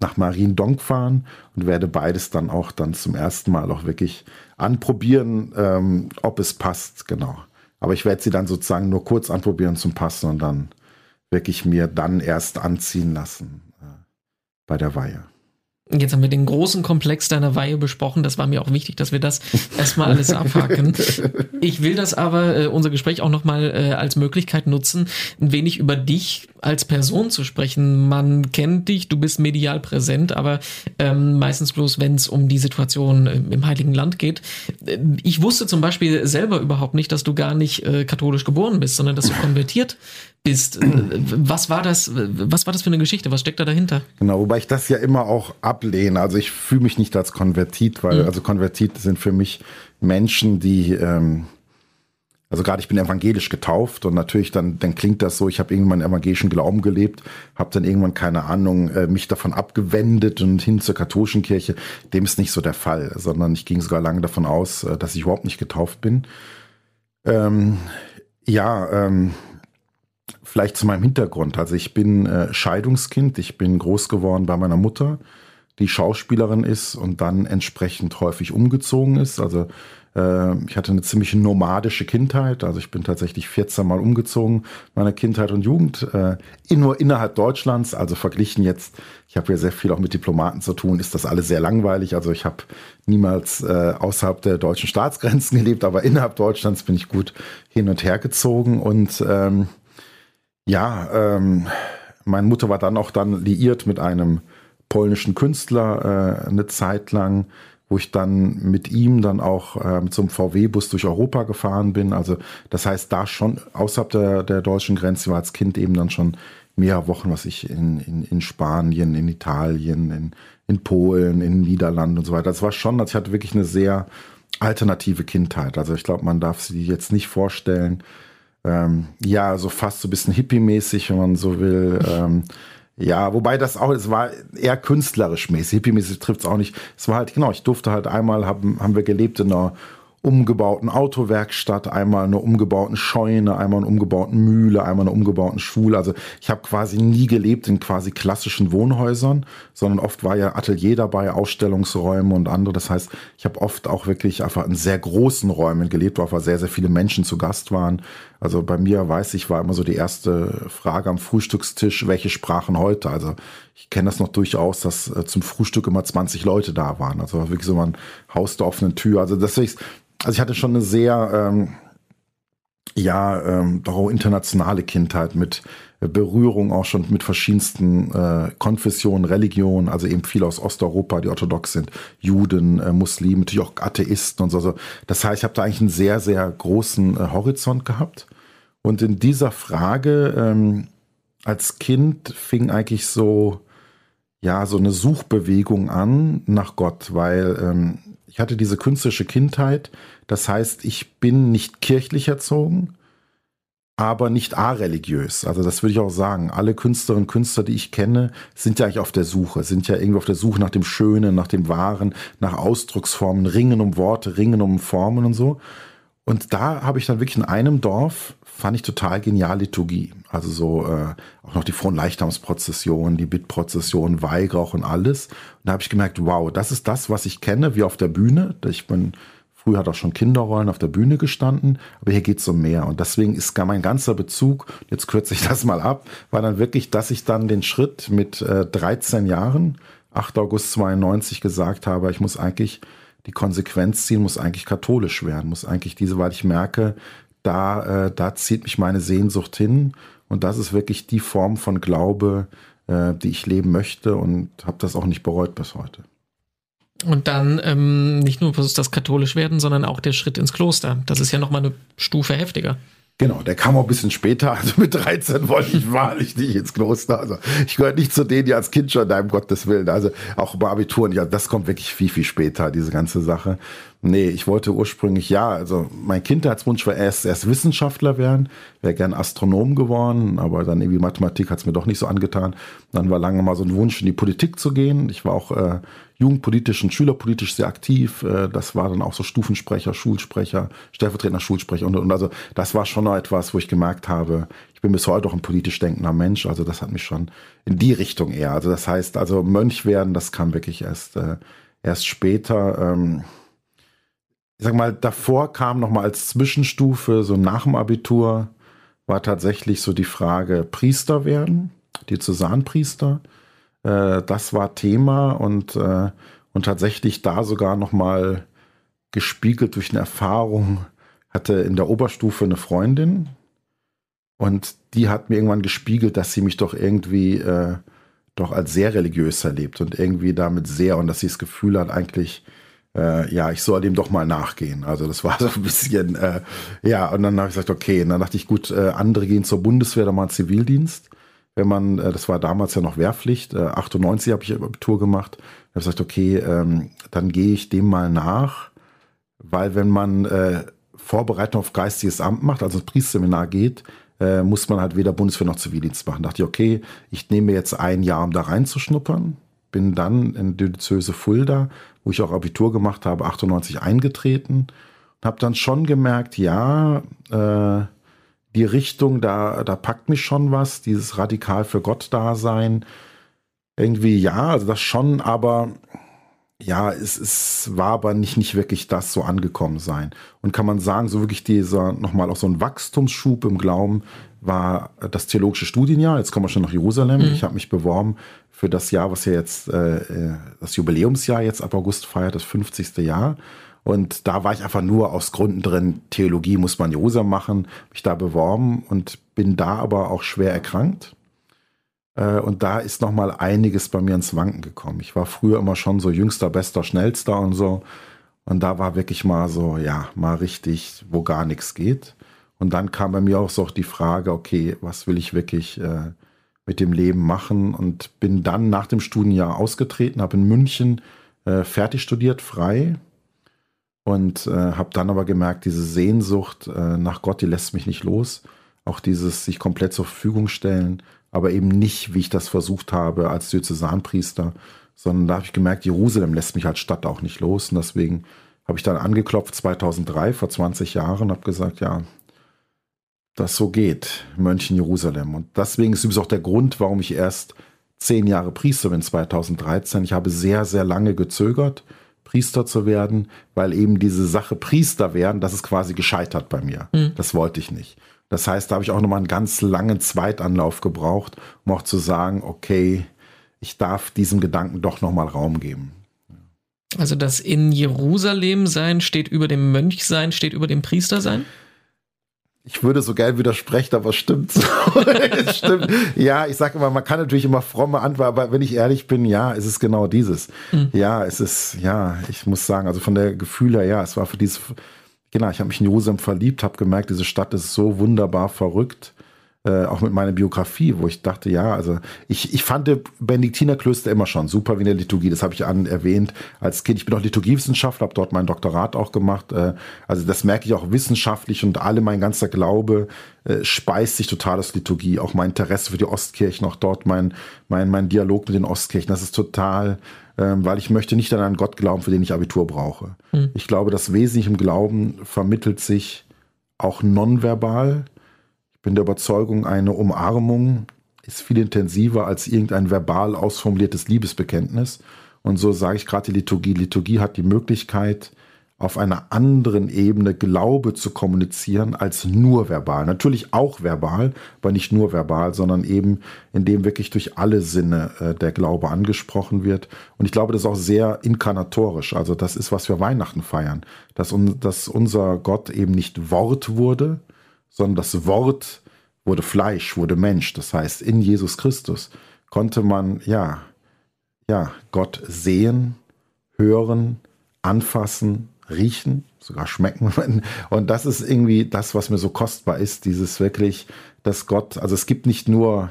nach Mariendonk fahren und werde beides dann auch dann zum ersten Mal auch wirklich anprobieren, ähm, ob es passt, genau. Aber ich werde sie dann sozusagen nur kurz anprobieren zum Passen und dann wirklich mir dann erst anziehen lassen äh, bei der Weihe. Jetzt haben wir den großen Komplex deiner Weihe besprochen. Das war mir auch wichtig, dass wir das erstmal alles abhaken. Ich will das aber, äh, unser Gespräch auch nochmal äh, als Möglichkeit nutzen, ein wenig über dich als Person zu sprechen. Man kennt dich, du bist medial präsent, aber ähm, meistens bloß, wenn es um die Situation äh, im Heiligen Land geht. Äh, ich wusste zum Beispiel selber überhaupt nicht, dass du gar nicht äh, katholisch geboren bist, sondern dass du konvertiert bist. Äh, was war das? Was war das für eine Geschichte? Was steckt da dahinter? Genau, wobei ich das ja immer auch ablehne. Also ich fühle mich nicht als Konvertit, weil mhm. also Konvertit sind für mich Menschen, die ähm, also gerade ich bin evangelisch getauft und natürlich dann, dann klingt das so, ich habe irgendwann evangelischen Glauben gelebt, habe dann irgendwann keine Ahnung, äh, mich davon abgewendet und hin zur katholischen Kirche. Dem ist nicht so der Fall, sondern ich ging sogar lange davon aus, äh, dass ich überhaupt nicht getauft bin. Ähm, ja, ähm, vielleicht zu meinem Hintergrund. Also ich bin äh, Scheidungskind, ich bin groß geworden bei meiner Mutter, die Schauspielerin ist und dann entsprechend häufig umgezogen ist. Also äh, ich hatte eine ziemlich nomadische Kindheit. Also ich bin tatsächlich 14 Mal umgezogen meiner Kindheit und Jugend. Äh, nur innerhalb Deutschlands, also verglichen jetzt, ich habe ja sehr viel auch mit Diplomaten zu tun, ist das alles sehr langweilig. Also ich habe niemals äh, außerhalb der deutschen Staatsgrenzen gelebt, aber innerhalb Deutschlands bin ich gut hin und her gezogen. Und ähm, ja, ähm, meine Mutter war dann auch dann liiert mit einem polnischen Künstler äh, eine Zeit lang wo ich dann mit ihm dann auch äh, einem VW-Bus durch Europa gefahren bin. Also das heißt, da schon außerhalb der, der deutschen Grenze war als Kind eben dann schon mehrere Wochen, was ich in, in, in Spanien, in Italien, in, in Polen, in Niederlanden und so weiter. Das war schon, also ich hatte wirklich eine sehr alternative Kindheit. Also ich glaube, man darf sie jetzt nicht vorstellen, ähm, ja, so fast so ein bisschen hippie-mäßig, wenn man so will. Ähm, ja, wobei das auch, es war eher künstlerisch mäßig, hippie-mäßig trifft es auch nicht. Es war halt, genau, ich durfte halt einmal, haben, haben wir gelebt in einer umgebauten Autowerkstatt, einmal eine umgebauten Scheune, einmal eine umgebauten Mühle, einmal eine umgebauten Schule. Also ich habe quasi nie gelebt in quasi klassischen Wohnhäusern, sondern oft war ja Atelier dabei, Ausstellungsräume und andere. Das heißt, ich habe oft auch wirklich einfach in sehr großen Räumen gelebt, wo einfach sehr, sehr viele Menschen zu Gast waren. Also bei mir weiß ich, war immer so die erste Frage am Frühstückstisch, welche Sprachen heute? Also ich kenne das noch durchaus, dass äh, zum Frühstück immer 20 Leute da waren. Also wirklich so ein Haus der offenen Tür. Also deswegen also ich hatte schon eine sehr, ähm, ja, ähm, doch auch internationale Kindheit mit Berührung auch schon mit verschiedensten äh, Konfessionen, Religionen, also eben viel aus Osteuropa, die orthodox sind, Juden, äh, Muslime, natürlich auch Atheisten und so. Also das heißt, ich habe da eigentlich einen sehr, sehr großen äh, Horizont gehabt. Und in dieser Frage ähm, als Kind fing eigentlich so, ja, so eine Suchbewegung an nach Gott, weil ähm, ich hatte diese künstlerische Kindheit. Das heißt, ich bin nicht kirchlich erzogen, aber nicht areligiös. Also das würde ich auch sagen. Alle Künstlerinnen und Künstler, die ich kenne, sind ja eigentlich auf der Suche, sind ja irgendwie auf der Suche nach dem Schönen, nach dem Wahren, nach Ausdrucksformen, ringen um Worte, ringen um Formen und so. Und da habe ich dann wirklich in einem Dorf, fand ich total genial Liturgie. Also so äh, auch noch die Fronleichnamsprozession, die Bittprozession, Weihrauch und alles. Und da habe ich gemerkt, wow, das ist das, was ich kenne, wie auf der Bühne. Ich bin früher hat auch schon Kinderrollen auf der Bühne gestanden, aber hier geht's um mehr. Und deswegen ist gar mein ganzer Bezug, jetzt kürze ich das mal ab, war dann wirklich, dass ich dann den Schritt mit äh, 13 Jahren, 8. August 92 gesagt habe, ich muss eigentlich die Konsequenz ziehen, muss eigentlich katholisch werden, muss eigentlich diese, weil ich merke, da, äh, da zieht mich meine Sehnsucht hin und das ist wirklich die Form von Glaube, äh, die ich leben möchte und habe das auch nicht bereut bis heute. Und dann ähm, nicht nur das katholisch werden, sondern auch der Schritt ins Kloster. Das ist ja nochmal eine Stufe heftiger. Genau, der kam auch ein bisschen später. Also mit 13 wollte ich wahrlich nicht ins Kloster. Also ich gehöre nicht zu denen, die als Kind schon da im Gottes Willen. Also auch bei Abitur, ja, das kommt wirklich viel, viel später, diese ganze Sache. Nee, ich wollte ursprünglich, ja, also mein Kindheitswunsch war erst, erst Wissenschaftler werden, wäre gern Astronom geworden, aber dann irgendwie Mathematik hat es mir doch nicht so angetan. Dann war lange mal so ein Wunsch, in die Politik zu gehen. Ich war auch äh, jugendpolitisch und schülerpolitisch sehr aktiv. Äh, das war dann auch so Stufensprecher, Schulsprecher, stellvertretender Schulsprecher und, und also das war schon noch etwas, wo ich gemerkt habe, ich bin bis heute auch ein politisch denkender Mensch. Also das hat mich schon in die Richtung eher. Also das heißt, also Mönch werden, das kam wirklich erst, äh, erst später. Ähm, ich sag mal, davor kam noch mal als Zwischenstufe, so nach dem Abitur, war tatsächlich so die Frage Priester werden, Diözesanpriester. Äh, das war Thema und, äh, und tatsächlich da sogar nochmal gespiegelt durch eine Erfahrung, hatte in der Oberstufe eine Freundin und die hat mir irgendwann gespiegelt, dass sie mich doch irgendwie äh, doch als sehr religiös erlebt und irgendwie damit sehr und dass sie das Gefühl hat, eigentlich, äh, ja, ich soll dem doch mal nachgehen. Also das war so ein bisschen, äh, ja, und dann habe ich gesagt, okay, und dann dachte ich, gut, äh, andere gehen zur Bundeswehr, da mal Zivildienst. Wenn man, äh, das war damals ja noch Wehrpflicht, äh, 98 habe ich Abitur gemacht, habe gesagt, okay, ähm, dann gehe ich dem mal nach, weil wenn man äh, Vorbereitung auf geistiges Amt macht, also ins Priesterseminar geht, äh, muss man halt weder Bundeswehr noch Zivildienst machen. Da dachte ich, okay, ich nehme jetzt ein Jahr, um da reinzuschnuppern. Bin dann in Diözese Fulda, wo ich auch Abitur gemacht habe, 98 eingetreten und habe dann schon gemerkt, ja, äh, die Richtung, da, da packt mich schon was, dieses radikal für Gott Dasein. Irgendwie ja, also das schon, aber ja, es, es war aber nicht, nicht wirklich das so angekommen sein. Und kann man sagen, so wirklich dieser, nochmal auch so ein Wachstumsschub im Glauben war das theologische Studienjahr. Jetzt kommen wir schon nach Jerusalem. Mhm. Ich habe mich beworben für das Jahr, was ja jetzt, äh, äh das Jubiläumsjahr jetzt ab August feiert, das 50. Jahr. Und da war ich einfach nur aus Gründen drin, Theologie muss man Jerusalem machen, mich da beworben und bin da aber auch schwer erkrankt äh, und da ist noch mal einiges bei mir ins Wanken gekommen. Ich war früher immer schon so jüngster, bester, schnellster und so. Und da war wirklich mal so, ja, mal richtig, wo gar nichts geht. Und dann kam bei mir auch so die Frage, okay, was will ich wirklich äh, mit dem Leben machen? Und bin dann nach dem Studienjahr ausgetreten, habe in München äh, fertig studiert, frei. Und äh, habe dann aber gemerkt, diese Sehnsucht äh, nach Gott, die lässt mich nicht los. Auch dieses sich komplett zur Verfügung stellen, aber eben nicht, wie ich das versucht habe als Diözesanpriester, sondern da habe ich gemerkt, Jerusalem lässt mich als Stadt auch nicht los und deswegen habe ich dann angeklopft 2003, vor 20 Jahren, habe gesagt, ja, das so geht, Mönchen Jerusalem. Und deswegen ist übrigens auch der Grund, warum ich erst zehn Jahre Priester bin, 2013. Ich habe sehr, sehr lange gezögert, Priester zu werden, weil eben diese Sache Priester werden, das ist quasi gescheitert bei mir. Mhm. Das wollte ich nicht. Das heißt, da habe ich auch nochmal einen ganz langen Zweitanlauf gebraucht, um auch zu sagen, okay, ich darf diesem Gedanken doch nochmal Raum geben. Also das in Jerusalem sein steht über dem Mönch sein, steht über dem Priester sein? Ich würde so gern widersprechen, aber stimmt. stimmt. Ja, ich sage immer, man kann natürlich immer fromme antworten, aber wenn ich ehrlich bin, ja, es ist genau dieses. Mhm. Ja, es ist, ja, ich muss sagen, also von der Gefühle her, ja, es war für dieses genau, ich habe mich in Jerusalem verliebt, habe gemerkt, diese Stadt ist so wunderbar verrückt. Äh, auch mit meiner Biografie, wo ich dachte, ja, also ich, ich fand Benediktinerklöster immer schon super wie in der Liturgie. Das habe ich an erwähnt als Kind. Ich bin auch Liturgiewissenschaftler, habe dort mein Doktorat auch gemacht. Äh, also das merke ich auch wissenschaftlich und alle mein ganzer Glaube äh, speist sich total aus Liturgie. Auch mein Interesse für die Ostkirchen, auch dort mein, mein, mein Dialog mit den Ostkirchen, das ist total ähm, weil ich möchte nicht an einen Gott glauben, für den ich Abitur brauche. Mhm. Ich glaube, das Wesentliche im Glauben vermittelt sich auch nonverbal. Bin der Überzeugung, eine Umarmung ist viel intensiver als irgendein verbal ausformuliertes Liebesbekenntnis. Und so sage ich gerade die Liturgie. Liturgie hat die Möglichkeit, auf einer anderen Ebene Glaube zu kommunizieren als nur verbal. Natürlich auch verbal, aber nicht nur verbal, sondern eben indem wirklich durch alle Sinne äh, der Glaube angesprochen wird. Und ich glaube, das ist auch sehr inkarnatorisch. Also das ist, was wir Weihnachten feiern. Dass, un dass unser Gott eben nicht Wort wurde, sondern das Wort wurde Fleisch, wurde Mensch. Das heißt, in Jesus Christus konnte man, ja, ja, Gott sehen, hören, anfassen, riechen, sogar schmecken. Und das ist irgendwie das, was mir so kostbar ist, dieses wirklich, dass Gott, also es gibt nicht nur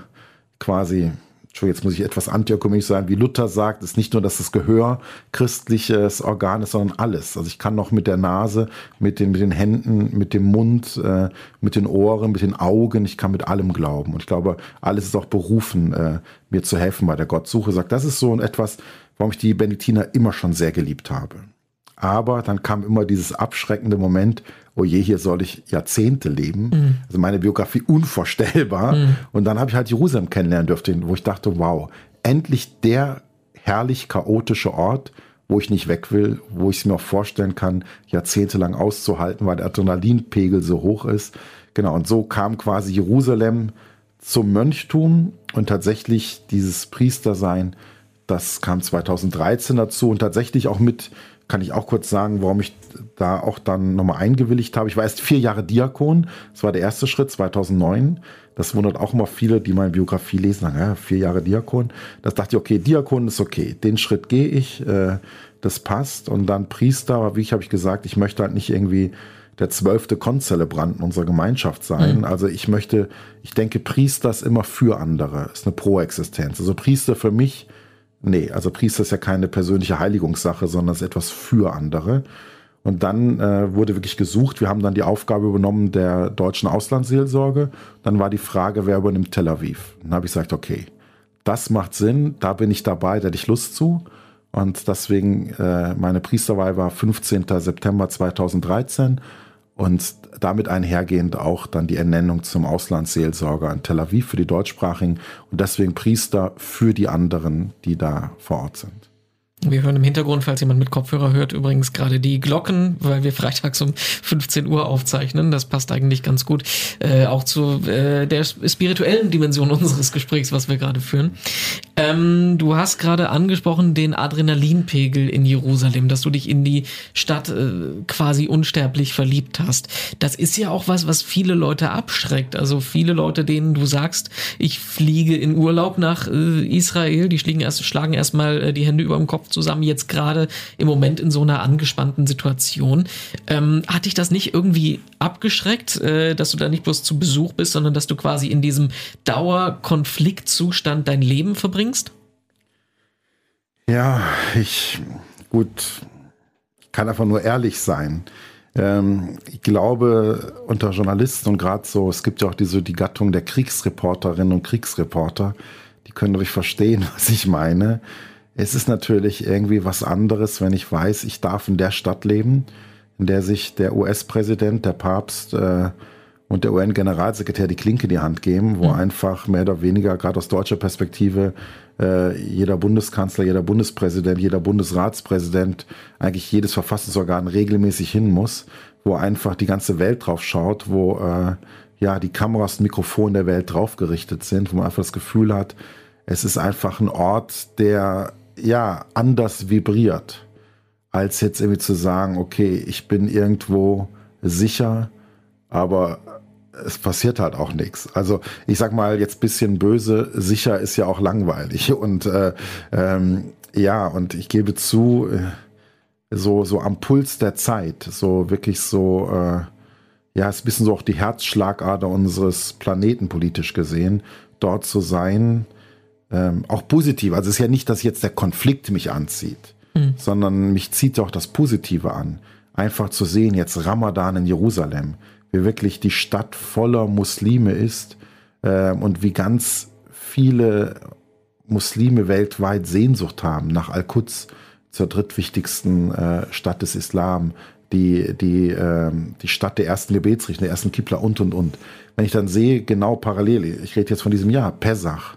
quasi, Entschuldigung, jetzt muss ich etwas antiökumenisch sein, wie Luther sagt, ist nicht nur, dass das Gehör christliches Organ ist, sondern alles. Also ich kann noch mit der Nase, mit den, mit den Händen, mit dem Mund, äh, mit den Ohren, mit den Augen, ich kann mit allem glauben. Und ich glaube, alles ist auch berufen, äh, mir zu helfen bei der Gottsuche. Sagt, das ist so etwas, warum ich die Benediktiner immer schon sehr geliebt habe. Aber dann kam immer dieses abschreckende Moment, oh je, hier soll ich Jahrzehnte leben. Mhm. Also meine Biografie unvorstellbar. Mhm. Und dann habe ich halt Jerusalem kennenlernen dürfen, wo ich dachte, wow, endlich der herrlich chaotische Ort, wo ich nicht weg will, wo ich es mir auch vorstellen kann, jahrzehntelang auszuhalten, weil der Adrenalinpegel so hoch ist. Genau, und so kam quasi Jerusalem zum Mönchtum und tatsächlich dieses Priestersein, das kam 2013 dazu und tatsächlich auch mit, kann ich auch kurz sagen, warum ich da auch dann nochmal eingewilligt habe. Ich war erst vier Jahre Diakon, das war der erste Schritt 2009. Das wundert auch immer viele, die meine Biografie lesen, sagen, ja, vier Jahre Diakon. Das dachte ich, okay, Diakon ist okay, den Schritt gehe ich, äh, das passt. Und dann Priester, wie ich habe ich gesagt, ich möchte halt nicht irgendwie der zwölfte Konzelebranten unserer Gemeinschaft sein. Mhm. Also ich möchte, ich denke, Priester ist immer für andere, ist eine Proexistenz. Also Priester für mich, nee, also Priester ist ja keine persönliche Heiligungssache, sondern ist etwas für andere. Und dann äh, wurde wirklich gesucht. Wir haben dann die Aufgabe übernommen der deutschen Auslandsseelsorge. Dann war die Frage, wer übernimmt Tel Aviv? Dann habe ich gesagt, okay, das macht Sinn, da bin ich dabei, da hätte ich Lust zu. Und deswegen, äh, meine Priesterwahl war 15. September 2013 und damit einhergehend auch dann die Ernennung zum Auslandsseelsorger in Tel Aviv für die Deutschsprachigen und deswegen Priester für die anderen, die da vor Ort sind. Wir hören im Hintergrund, falls jemand mit Kopfhörer hört, übrigens gerade die Glocken, weil wir freitags um 15 Uhr aufzeichnen. Das passt eigentlich ganz gut äh, auch zu äh, der spirituellen Dimension unseres Gesprächs, was wir gerade führen. Ähm, du hast gerade angesprochen den Adrenalinpegel in Jerusalem, dass du dich in die Stadt äh, quasi unsterblich verliebt hast. Das ist ja auch was, was viele Leute abschreckt. Also viele Leute, denen du sagst, ich fliege in Urlaub nach äh, Israel, die schlagen erst, schlagen erstmal äh, die Hände über dem Kopf zusammen, jetzt gerade im Moment in so einer angespannten Situation. Ähm, hat dich das nicht irgendwie abgeschreckt, äh, dass du da nicht bloß zu Besuch bist, sondern dass du quasi in diesem Dauerkonfliktzustand dein Leben verbringst? Ja, ich, gut, kann einfach nur ehrlich sein. Ähm, ich glaube, unter Journalisten und gerade so, es gibt ja auch diese, die Gattung der Kriegsreporterinnen und Kriegsreporter, die können natürlich verstehen, was ich meine. Es ist natürlich irgendwie was anderes, wenn ich weiß, ich darf in der Stadt leben, in der sich der US-Präsident, der Papst äh, und der UN-Generalsekretär die Klinke in die Hand geben, wo mhm. einfach mehr oder weniger, gerade aus deutscher Perspektive, äh, jeder Bundeskanzler, jeder Bundespräsident, jeder Bundesratspräsident, eigentlich jedes Verfassungsorgan regelmäßig hin muss, wo einfach die ganze Welt drauf schaut, wo äh, ja die Kameras und Mikrofone der Welt drauf gerichtet sind, wo man einfach das Gefühl hat, es ist einfach ein Ort, der ja, anders vibriert, als jetzt irgendwie zu sagen, okay, ich bin irgendwo sicher, aber es passiert halt auch nichts. Also ich sag mal jetzt bisschen böse, sicher ist ja auch langweilig. Und äh, ähm, ja, und ich gebe zu, äh, so, so am Puls der Zeit, so wirklich so, äh, ja, ist ein bisschen so auch die Herzschlagader unseres Planeten politisch gesehen, dort zu sein, ähm, auch positiv. Also es ist ja nicht, dass jetzt der Konflikt mich anzieht, mhm. sondern mich zieht auch das Positive an. Einfach zu sehen, jetzt Ramadan in Jerusalem, wie wirklich die Stadt voller Muslime ist äh, und wie ganz viele Muslime weltweit Sehnsucht haben nach Al-Quds, zur drittwichtigsten äh, Stadt des Islam, die, die, äh, die Stadt der ersten Gebetsrichter, der ersten Kibla und, und, und. Wenn ich dann sehe, genau parallel, ich rede jetzt von diesem Jahr, Pesach,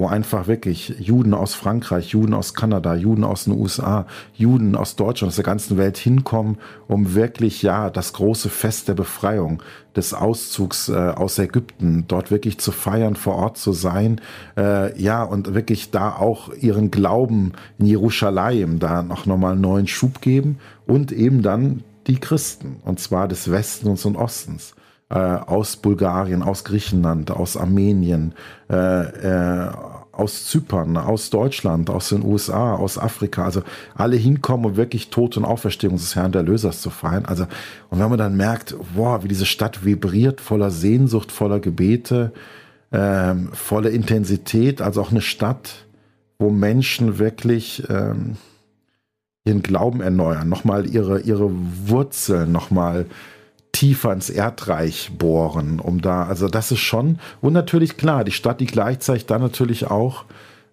wo einfach wirklich Juden aus Frankreich, Juden aus Kanada, Juden aus den USA, Juden aus Deutschland, aus der ganzen Welt hinkommen, um wirklich, ja, das große Fest der Befreiung, des Auszugs äh, aus Ägypten, dort wirklich zu feiern, vor Ort zu sein, äh, ja, und wirklich da auch ihren Glauben in Jerusalem da noch nochmal einen neuen Schub geben und eben dann die Christen, und zwar des Westens und Ostens äh, aus Bulgarien, aus Griechenland, aus Armenien, äh, äh, aus Zypern, aus Deutschland, aus den USA, aus Afrika, also alle hinkommen, um wirklich Tod und Auferstehung des Herrn der Lösers zu feiern. Also, und wenn man dann merkt, wow, wie diese Stadt vibriert, voller Sehnsucht, voller Gebete, ähm, voller Intensität, also auch eine Stadt, wo Menschen wirklich ähm, ihren Glauben erneuern, nochmal ihre, ihre Wurzeln nochmal tiefer ins Erdreich bohren, um da, also das ist schon, und natürlich klar, die Stadt, die gleichzeitig dann natürlich auch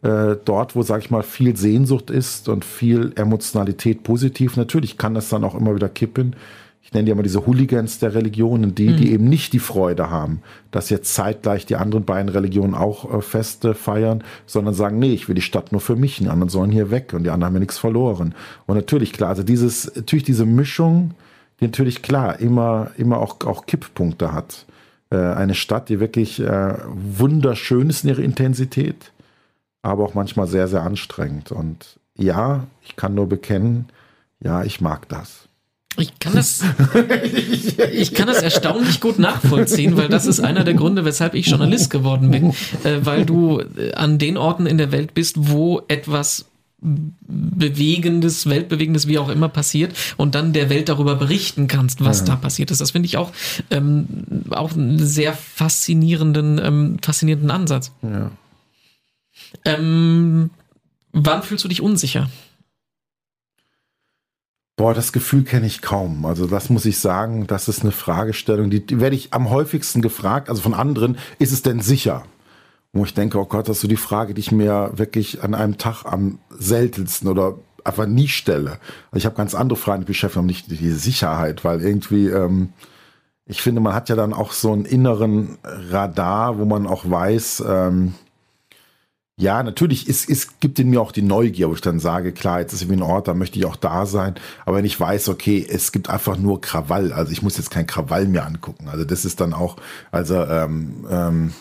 äh, dort, wo, sag ich mal, viel Sehnsucht ist und viel Emotionalität positiv, natürlich kann das dann auch immer wieder kippen. Ich nenne die immer diese Hooligans der Religionen, die, mhm. die eben nicht die Freude haben, dass jetzt zeitgleich die anderen beiden Religionen auch äh, Feste feiern, sondern sagen, nee, ich will die Stadt nur für mich, die anderen sollen hier weg und die anderen haben ja nichts verloren. Und natürlich, klar, also dieses, natürlich diese Mischung, die natürlich klar immer, immer auch, auch Kipppunkte hat. Äh, eine Stadt, die wirklich äh, wunderschön ist in ihrer Intensität, aber auch manchmal sehr, sehr anstrengend. Und ja, ich kann nur bekennen, ja, ich mag das. Ich kann das, ich kann das erstaunlich gut nachvollziehen, weil das ist einer der Gründe, weshalb ich Journalist geworden bin, äh, weil du äh, an den Orten in der Welt bist, wo etwas Bewegendes, Weltbewegendes, wie auch immer passiert und dann der Welt darüber berichten kannst, was ja. da passiert ist. Das finde ich auch, ähm, auch einen sehr faszinierenden, ähm, faszinierenden Ansatz. Ja. Ähm, wann fühlst du dich unsicher? Boah, das Gefühl kenne ich kaum. Also das muss ich sagen, das ist eine Fragestellung, die, die werde ich am häufigsten gefragt, also von anderen, ist es denn sicher? Wo ich denke, oh Gott, das ist so die Frage, die ich mir wirklich an einem Tag am seltensten oder einfach nie stelle. Ich habe ganz andere Fragen, die beschäftigen mich nicht die Sicherheit, weil irgendwie, ähm, ich finde, man hat ja dann auch so einen inneren Radar, wo man auch weiß, ähm, ja, natürlich, es, es gibt in mir auch die Neugier, wo ich dann sage, klar, jetzt ist irgendwie ein Ort, da möchte ich auch da sein. Aber wenn ich weiß, okay, es gibt einfach nur Krawall, also ich muss jetzt kein Krawall mehr angucken. Also das ist dann auch, also ähm, ähm,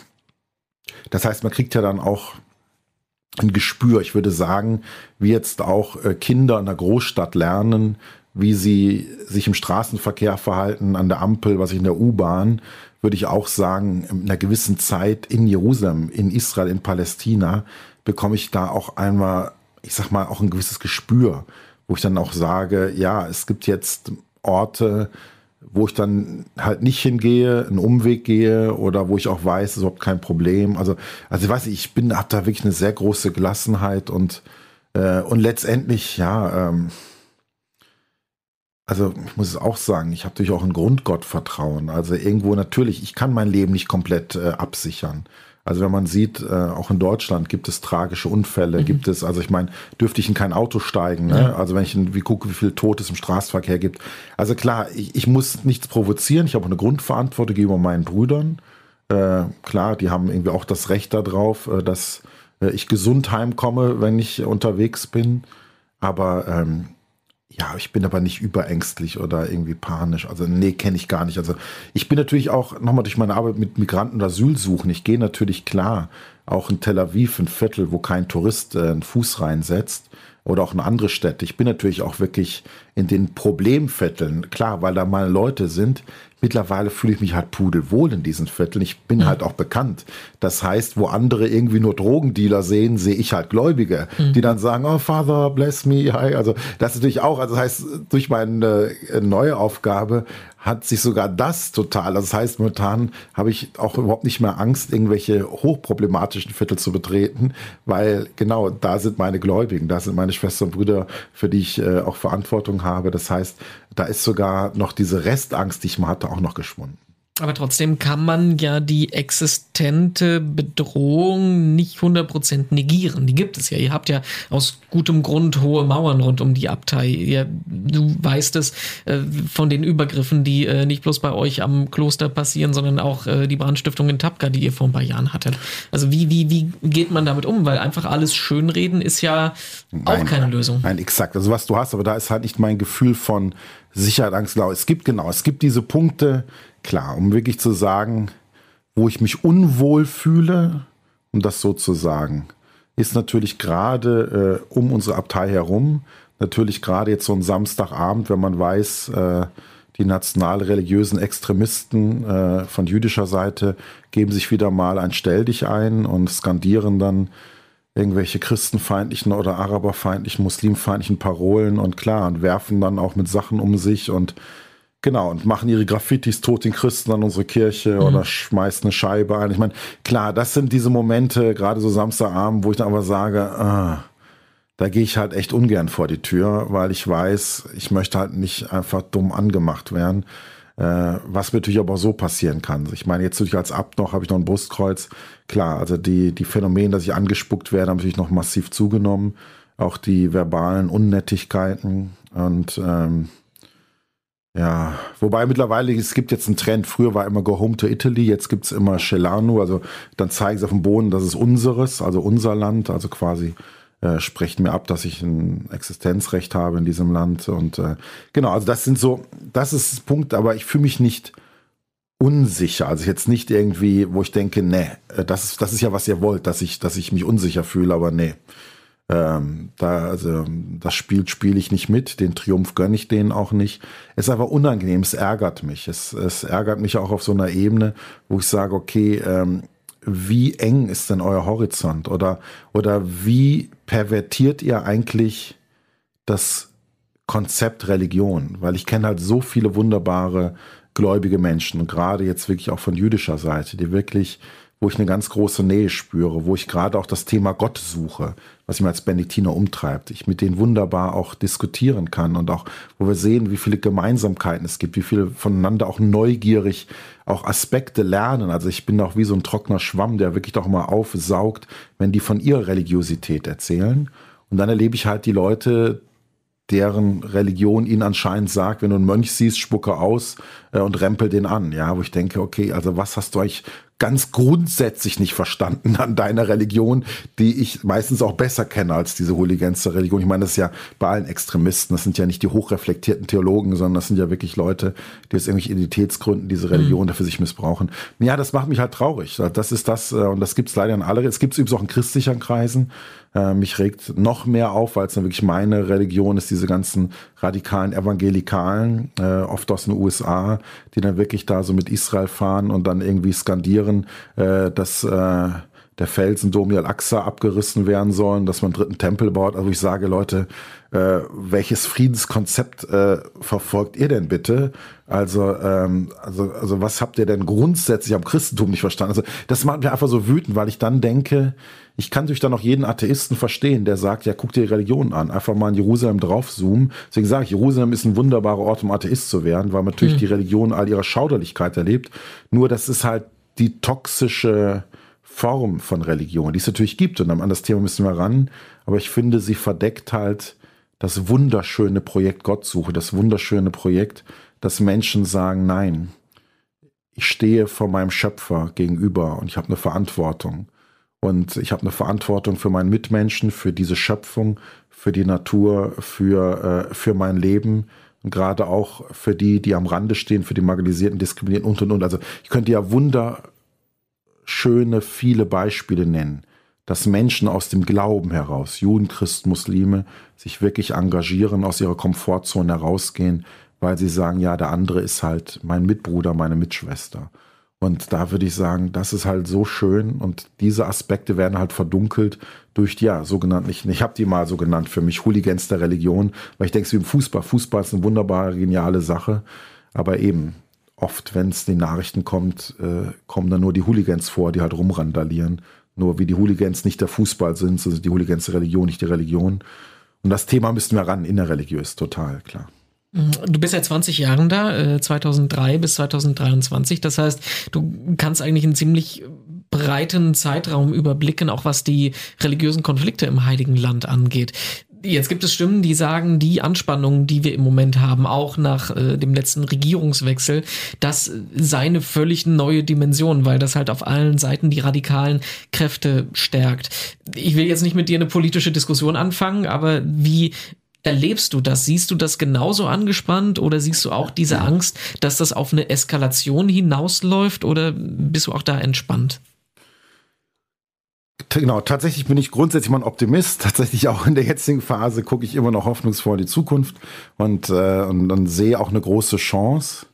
das heißt, man kriegt ja dann auch ein Gespür. Ich würde sagen, wie jetzt auch äh, Kinder in der Großstadt lernen, wie sie sich im Straßenverkehr verhalten, an der Ampel, was ich in der U-Bahn, würde ich auch sagen, in einer gewissen Zeit in Jerusalem, in Israel, in Palästina, bekomme ich da auch einmal, ich sag mal, auch ein gewisses Gespür, wo ich dann auch sage, ja, es gibt jetzt Orte, wo ich dann halt nicht hingehe, einen Umweg gehe oder wo ich auch weiß, es ist überhaupt kein Problem. Also, also ich weiß ich bin, habe da wirklich eine sehr große Gelassenheit und, äh, und letztendlich, ja, ähm, also ich muss es auch sagen, ich habe natürlich auch ein Grundgottvertrauen. Also irgendwo natürlich, ich kann mein Leben nicht komplett äh, absichern. Also wenn man sieht, äh, auch in Deutschland gibt es tragische Unfälle, mhm. gibt es, also ich meine, dürfte ich in kein Auto steigen, ne? Ja. Also wenn ich wie gucke, wie viel Tod es im Straßenverkehr gibt. Also klar, ich, ich muss nichts provozieren, ich habe eine Grundverantwortung gegenüber meinen Brüdern. Äh, klar, die haben irgendwie auch das Recht darauf, äh, dass äh, ich gesund heimkomme, wenn ich unterwegs bin. Aber ähm, ja, ich bin aber nicht überängstlich oder irgendwie panisch. Also nee, kenne ich gar nicht. Also ich bin natürlich auch nochmal durch meine Arbeit mit Migranten und Asylsuchen. Ich gehe natürlich klar auch in Tel Aviv, ein Viertel, wo kein Tourist äh, einen Fuß reinsetzt oder auch in andere Städte. Ich bin natürlich auch wirklich in den Problemvierteln, klar, weil da mal Leute sind, mittlerweile fühle ich mich halt pudelwohl in diesen Vierteln. Ich bin mhm. halt auch bekannt. Das heißt, wo andere irgendwie nur Drogendealer sehen, sehe ich halt Gläubige, mhm. die dann sagen, oh Father, bless me, hi. Also das ist natürlich auch, also das heißt, durch meine äh, neue Aufgabe hat sich sogar das total, also das heißt, momentan habe ich auch überhaupt nicht mehr Angst, irgendwelche hochproblematischen Viertel zu betreten, weil genau da sind meine Gläubigen, da sind meine Schwestern und Brüder, für die ich äh, auch Verantwortung habe. Das heißt, da ist sogar noch diese Restangst, die ich mal hatte, auch noch geschwunden. Aber trotzdem kann man ja die existente Bedrohung nicht 100% negieren. Die gibt es ja. Ihr habt ja aus gutem Grund hohe Mauern rund um die Abtei. Ihr, du weißt es äh, von den Übergriffen, die äh, nicht bloß bei euch am Kloster passieren, sondern auch äh, die Brandstiftung in Tapka, die ihr vor ein paar Jahren hattet. Also wie, wie, wie geht man damit um? Weil einfach alles schönreden ist ja auch keine Lösung. Nein, exakt. Also was du hast, aber da ist halt nicht mein Gefühl von Sicherheit, Angst, Es gibt genau, es gibt diese Punkte, klar, um wirklich zu sagen, wo ich mich unwohl fühle, um das so zu sagen, ist natürlich gerade äh, um unsere Abtei herum, natürlich gerade jetzt so ein Samstagabend, wenn man weiß, äh, die nationalreligiösen Extremisten äh, von jüdischer Seite geben sich wieder mal ein Stell dich ein und skandieren dann irgendwelche christenfeindlichen oder araberfeindlichen, muslimfeindlichen Parolen und klar, und werfen dann auch mit Sachen um sich und genau, und machen ihre Graffitis tot den Christen an unsere Kirche mhm. oder schmeißen eine Scheibe ein. Ich meine, klar, das sind diese Momente, gerade so Samstagabend, wo ich dann aber sage, ah, da gehe ich halt echt ungern vor die Tür, weil ich weiß, ich möchte halt nicht einfach dumm angemacht werden. Äh, was natürlich aber so passieren kann. Ich meine, jetzt natürlich als Abt noch habe ich noch ein Brustkreuz. Klar, also die, die Phänomene, dass ich angespuckt werde, haben natürlich noch massiv zugenommen. Auch die verbalen Unnettigkeiten und ähm, ja, wobei mittlerweile, es gibt jetzt einen Trend, früher war immer Go Home to Italy, jetzt gibt es immer Celano, also dann zeigen sie auf dem Boden, das ist unseres, also unser Land, also quasi äh, sprechen mir ab, dass ich ein Existenzrecht habe in diesem Land. Und äh, genau, also das sind so, das ist das Punkt, aber ich fühle mich nicht unsicher. Also jetzt nicht irgendwie, wo ich denke, nee, äh, das ist, das ist ja, was ihr wollt, dass ich, dass ich mich unsicher fühle, aber nee. Ähm, da, also, das Spiel spiele ich nicht mit, den Triumph gönne ich denen auch nicht. Es ist einfach unangenehm, es ärgert mich. Es, es ärgert mich auch auf so einer Ebene, wo ich sage, okay, ähm, wie eng ist denn euer Horizont? Oder, oder wie pervertiert ihr eigentlich das Konzept Religion? Weil ich kenne halt so viele wunderbare gläubige Menschen, gerade jetzt wirklich auch von jüdischer Seite, die wirklich, wo ich eine ganz große Nähe spüre, wo ich gerade auch das Thema Gott suche, was mich als Benediktiner umtreibt, ich mit denen wunderbar auch diskutieren kann und auch, wo wir sehen, wie viele Gemeinsamkeiten es gibt, wie viele voneinander auch neugierig auch Aspekte lernen. Also ich bin auch wie so ein trockener Schwamm, der wirklich doch mal aufsaugt, wenn die von ihrer Religiosität erzählen. Und dann erlebe ich halt die Leute, deren Religion ihnen anscheinend sagt, wenn du einen Mönch siehst, spucke aus äh, und rempel den an. Ja, wo ich denke, okay, also was hast du euch ganz grundsätzlich nicht verstanden an deiner Religion, die ich meistens auch besser kenne als diese Hooligans Religion. Ich meine, das ist ja bei allen Extremisten, das sind ja nicht die hochreflektierten Theologen, sondern das sind ja wirklich Leute, die aus irgendwelchen Identitätsgründen diese Religion mhm. dafür sich missbrauchen. Ja, das macht mich halt traurig. Das ist das, äh, und das gibt's leider in alle, es gibt's übrigens auch in christlichen Kreisen, äh, mich regt noch mehr auf, weil es dann wirklich meine Religion ist, diese ganzen radikalen Evangelikalen, äh, oft aus den USA, die dann wirklich da so mit Israel fahren und dann irgendwie skandieren, äh, dass äh, der Felsendom Al-Aqsa abgerissen werden sollen, dass man einen dritten Tempel baut. Also ich sage, Leute, äh, welches Friedenskonzept äh, verfolgt ihr denn bitte? Also, ähm, also, also was habt ihr denn grundsätzlich am Christentum nicht verstanden? Also das macht mich einfach so wütend, weil ich dann denke, ich kann durch dann noch jeden Atheisten verstehen, der sagt, ja, guck dir die Religion an, einfach mal in Jerusalem draufzoomen. Deswegen sage ich, Jerusalem ist ein wunderbarer Ort, um Atheist zu werden, weil man natürlich mhm. die Religion all ihrer Schauderlichkeit erlebt. Nur das ist halt die toxische Form von Religion, die es natürlich gibt. Und an das Thema müssen wir ran. Aber ich finde, sie verdeckt halt das wunderschöne Projekt Gottsuche, das wunderschöne Projekt, dass Menschen sagen, nein, ich stehe vor meinem Schöpfer gegenüber und ich habe eine Verantwortung. Und ich habe eine Verantwortung für meinen Mitmenschen, für diese Schöpfung, für die Natur, für, äh, für mein Leben gerade auch für die, die am Rande stehen, für die Marginalisierten, Diskriminierten und und und. Also ich könnte ja wunder schöne, viele Beispiele nennen, dass Menschen aus dem Glauben heraus, Juden, Christen, Muslime, sich wirklich engagieren, aus ihrer Komfortzone herausgehen, weil sie sagen, ja, der andere ist halt mein Mitbruder, meine Mitschwester. Und da würde ich sagen, das ist halt so schön und diese Aspekte werden halt verdunkelt durch die ja, sogenannten, ich, ich habe die mal so genannt für mich, Hooligans der Religion, weil ich denke, wie im Fußball. Fußball ist eine wunderbare, geniale Sache, aber eben, oft, wenn es den Nachrichten kommt, äh, kommen dann nur die Hooligans vor, die halt rumrandalieren. Nur wie die Hooligans nicht der Fußball sind, so sind die Hooligans die Religion, nicht die Religion. Und das Thema müssten wir ran, innerreligiös, total, klar. Mhm. Du bist seit 20 Jahren da, 2003 äh, bis 2023. Das heißt, du kannst eigentlich einen ziemlich breiten Zeitraum überblicken, auch was die religiösen Konflikte im Heiligen Land angeht. Jetzt gibt es Stimmen, die sagen, die Anspannung, die wir im Moment haben, auch nach äh, dem letzten Regierungswechsel, das sei eine völlig neue Dimension, weil das halt auf allen Seiten die radikalen Kräfte stärkt. Ich will jetzt nicht mit dir eine politische Diskussion anfangen, aber wie erlebst du das? Siehst du das genauso angespannt oder siehst du auch diese Angst, dass das auf eine Eskalation hinausläuft oder bist du auch da entspannt? Genau, tatsächlich bin ich grundsätzlich mal ein Optimist. Tatsächlich auch in der jetzigen Phase gucke ich immer noch hoffnungsvoll in die Zukunft und, äh, und, und sehe auch eine große Chance.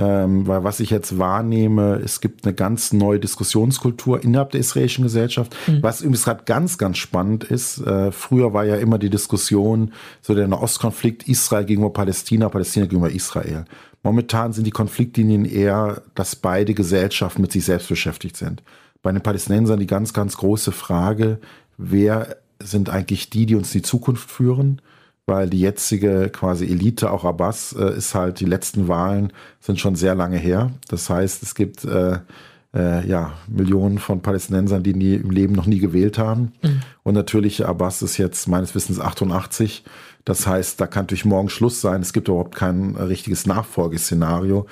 Ähm, weil was ich jetzt wahrnehme, es gibt eine ganz neue Diskussionskultur innerhalb der israelischen Gesellschaft. Mhm. Was übrigens gerade ganz, ganz spannend ist, äh, früher war ja immer die Diskussion, so der Nahostkonflikt Israel gegenüber Palästina, Palästina gegenüber Israel. Momentan sind die Konfliktlinien eher, dass beide Gesellschaften mit sich selbst beschäftigt sind bei den Palästinensern die ganz, ganz große Frage, wer sind eigentlich die, die uns die Zukunft führen? Weil die jetzige quasi Elite, auch Abbas, äh, ist halt, die letzten Wahlen sind schon sehr lange her. Das heißt, es gibt äh, äh, ja, Millionen von Palästinensern, die nie, im Leben noch nie gewählt haben. Mhm. Und natürlich, Abbas ist jetzt meines Wissens 88. Das heißt, da kann durch morgen Schluss sein. Es gibt überhaupt kein richtiges Nachfolgeszenario.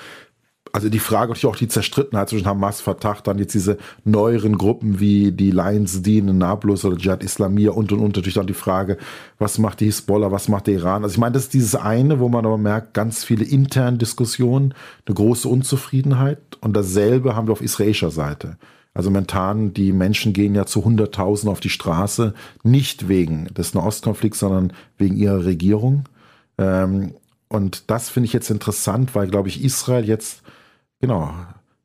Also die Frage natürlich auch die Zerstrittenheit zwischen Hamas, Fatah, dann jetzt diese neueren Gruppen wie die Lions Deen in Nablus oder Jihad Islamiyah und und und natürlich dann die Frage, was macht die Hisbollah, was macht der Iran? Also ich meine, das ist dieses eine, wo man aber merkt, ganz viele interne Diskussionen, eine große Unzufriedenheit und dasselbe haben wir auf israelischer Seite. Also momentan, die Menschen gehen ja zu 100.000 auf die Straße, nicht wegen des Nahostkonflikts, sondern wegen ihrer Regierung. Ähm, und das finde ich jetzt interessant, weil, glaube ich, Israel jetzt genau,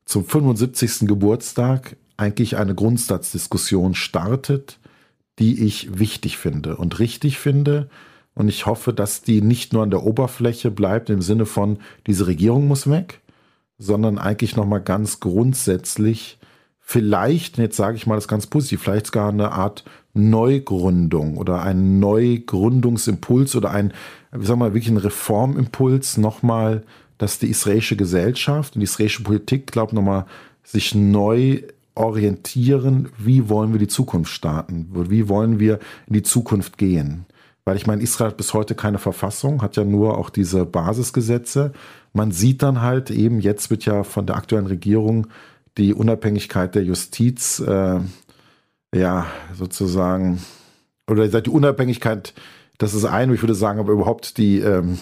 zum 75. Geburtstag eigentlich eine Grundsatzdiskussion startet, die ich wichtig finde und richtig finde. Und ich hoffe, dass die nicht nur an der Oberfläche bleibt im Sinne von, diese Regierung muss weg, sondern eigentlich nochmal ganz grundsätzlich vielleicht, jetzt sage ich mal das ganz positiv, vielleicht gar eine Art Neugründung oder ein Neugründungsimpuls oder ein, wie sagen wir, wirklich ein Reformimpuls nochmal dass die israelische Gesellschaft und die israelische Politik, glaube ich, nochmal sich neu orientieren, wie wollen wir die Zukunft starten, wie wollen wir in die Zukunft gehen. Weil ich meine, Israel hat bis heute keine Verfassung, hat ja nur auch diese Basisgesetze. Man sieht dann halt eben, jetzt wird ja von der aktuellen Regierung die Unabhängigkeit der Justiz, äh, ja, sozusagen, oder die Unabhängigkeit, das ist ein, ich würde sagen, aber überhaupt die, ähm,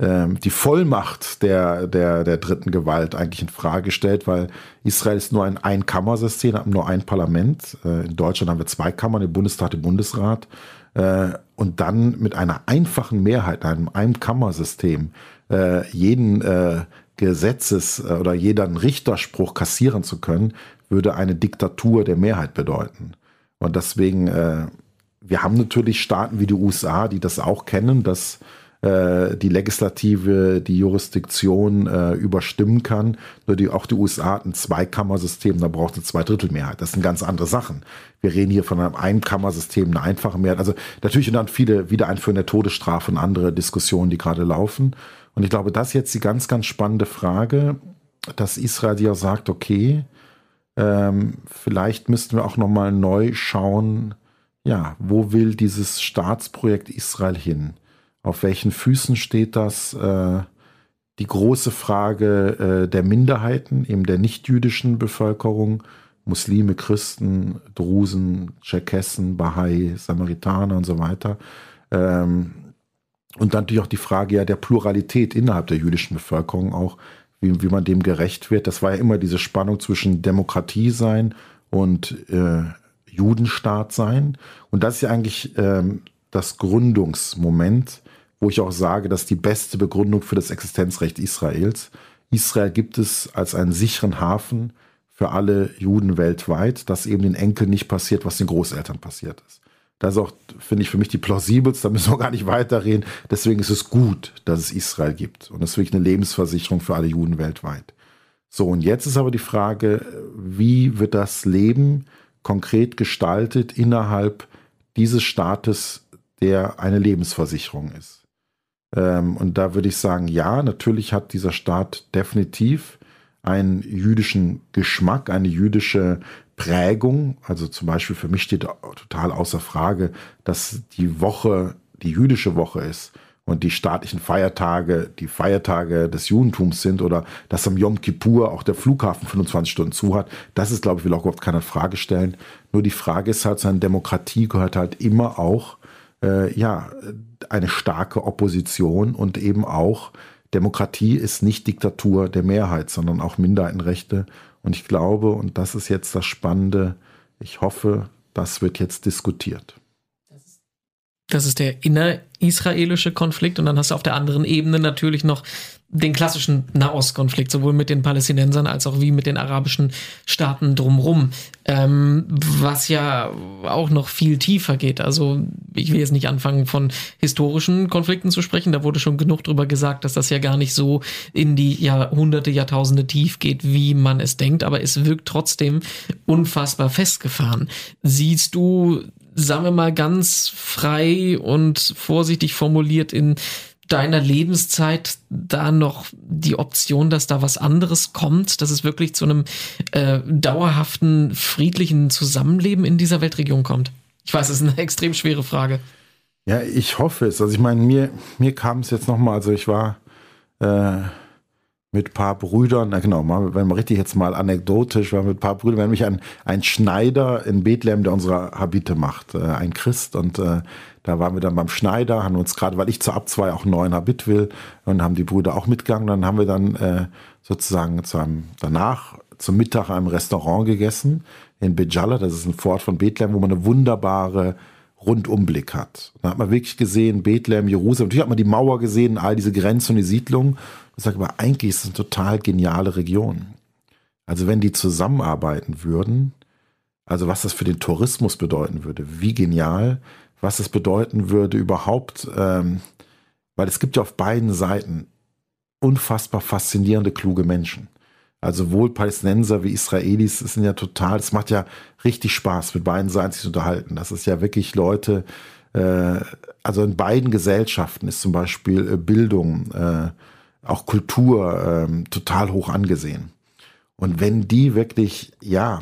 die Vollmacht der, der, der dritten Gewalt eigentlich in Frage gestellt, weil Israel ist nur ein Einkammersystem, hat nur ein Parlament. Äh, in Deutschland haben wir zwei Kammern, den Bundestag, den Bundesrat. Äh, und dann mit einer einfachen Mehrheit, einem Einkammersystem, äh, jeden Gesetzes- oder jeden Richterspruch kassieren zu können, würde eine Diktatur der Mehrheit bedeuten. Und deswegen, wir haben natürlich Staaten wie die USA, die das auch kennen, dass äh, die Legislative die Jurisdiktion äh, überstimmen kann. Nur die, auch die USA hat ein Zweikammersystem, da braucht es eine Zweidrittelmehrheit. Das sind ganz andere Sachen. Wir reden hier von einem Einkammersystem, eine einfache Mehrheit. Also natürlich und dann viele Wiedereinführung der Todesstrafe und andere Diskussionen, die gerade laufen. Und ich glaube, das ist jetzt die ganz, ganz spannende Frage, dass Israel ja sagt, okay, ähm, vielleicht müssten wir auch nochmal neu schauen, ja, wo will dieses Staatsprojekt Israel hin? Auf welchen Füßen steht das? Äh, die große Frage äh, der Minderheiten, eben der nichtjüdischen Bevölkerung, Muslime, Christen, Drusen, Tscherkessen, Bahai, Samaritaner und so weiter. Ähm, und dann natürlich auch die Frage ja der Pluralität innerhalb der jüdischen Bevölkerung auch, wie, wie man dem gerecht wird. Das war ja immer diese Spannung zwischen Demokratie sein und äh, Judenstaat sein. Und das ist ja eigentlich ähm, das Gründungsmoment wo ich auch sage, dass die beste Begründung für das Existenzrecht Israels. Israel gibt es als einen sicheren Hafen für alle Juden weltweit, dass eben den Enkeln nicht passiert, was den Großeltern passiert ist. Das ist auch, finde ich, für mich die plausibelste, da müssen wir gar nicht weiterreden. Deswegen ist es gut, dass es Israel gibt. Und das ist wirklich eine Lebensversicherung für alle Juden weltweit. So, und jetzt ist aber die Frage, wie wird das Leben konkret gestaltet innerhalb dieses Staates, der eine Lebensversicherung ist? Ähm, und da würde ich sagen, ja, natürlich hat dieser Staat definitiv einen jüdischen Geschmack, eine jüdische Prägung. Also zum Beispiel für mich steht total außer Frage, dass die Woche die jüdische Woche ist und die staatlichen Feiertage die Feiertage des Judentums sind oder dass am Yom Kippur auch der Flughafen 25 Stunden zu hat. Das ist, glaube ich, will auch überhaupt keine Frage stellen. Nur die Frage ist halt, seine Demokratie gehört halt immer auch äh, ja, eine starke Opposition und eben auch Demokratie ist nicht Diktatur der Mehrheit, sondern auch Minderheitenrechte. Und ich glaube, und das ist jetzt das Spannende, ich hoffe, das wird jetzt diskutiert. Das ist der innerisraelische Konflikt und dann hast du auf der anderen Ebene natürlich noch den klassischen Nahostkonflikt, sowohl mit den Palästinensern als auch wie mit den arabischen Staaten drumrum, ähm, was ja auch noch viel tiefer geht. Also ich will jetzt nicht anfangen von historischen Konflikten zu sprechen, da wurde schon genug drüber gesagt, dass das ja gar nicht so in die Jahrhunderte, Jahrtausende tief geht, wie man es denkt, aber es wirkt trotzdem unfassbar festgefahren. Siehst du sagen wir mal ganz frei und vorsichtig formuliert in deiner Lebenszeit da noch die Option, dass da was anderes kommt, dass es wirklich zu einem äh, dauerhaften, friedlichen Zusammenleben in dieser Weltregion kommt? Ich weiß, es ist eine extrem schwere Frage. Ja, ich hoffe es. Also ich meine, mir, mir kam es jetzt nochmal, also ich war äh, mit ein paar Brüdern, na genau, wenn man richtig jetzt mal anekdotisch, war mit ein paar Brüdern, mich ein, ein Schneider in Bethlehem, der unsere Habite macht, äh, ein Christ und äh, da waren wir dann beim Schneider, haben uns gerade, weil ich zur Abzwei auch einen neuen Habit will, und haben die Brüder auch mitgegangen, dann haben wir dann äh, sozusagen zu einem, danach zum Mittag in einem Restaurant gegessen in Bejala, das ist ein Fort von Bethlehem, wo man eine wunderbare Rundumblick hat. Da hat man wirklich gesehen, Bethlehem, Jerusalem, natürlich hat man die Mauer gesehen, all diese Grenzen und die Siedlungen ich sage aber, eigentlich ist es eine total geniale Region. Also wenn die zusammenarbeiten würden, also was das für den Tourismus bedeuten würde, wie genial, was es bedeuten würde überhaupt, ähm, weil es gibt ja auf beiden Seiten unfassbar faszinierende, kluge Menschen. Also sowohl Palästinenser wie Israelis, sind ja total, es macht ja richtig Spaß, mit beiden Seiten sich zu unterhalten. Das ist ja wirklich Leute, äh, also in beiden Gesellschaften ist zum Beispiel äh, Bildung, äh, auch Kultur ähm, total hoch angesehen. Und wenn die wirklich, ja,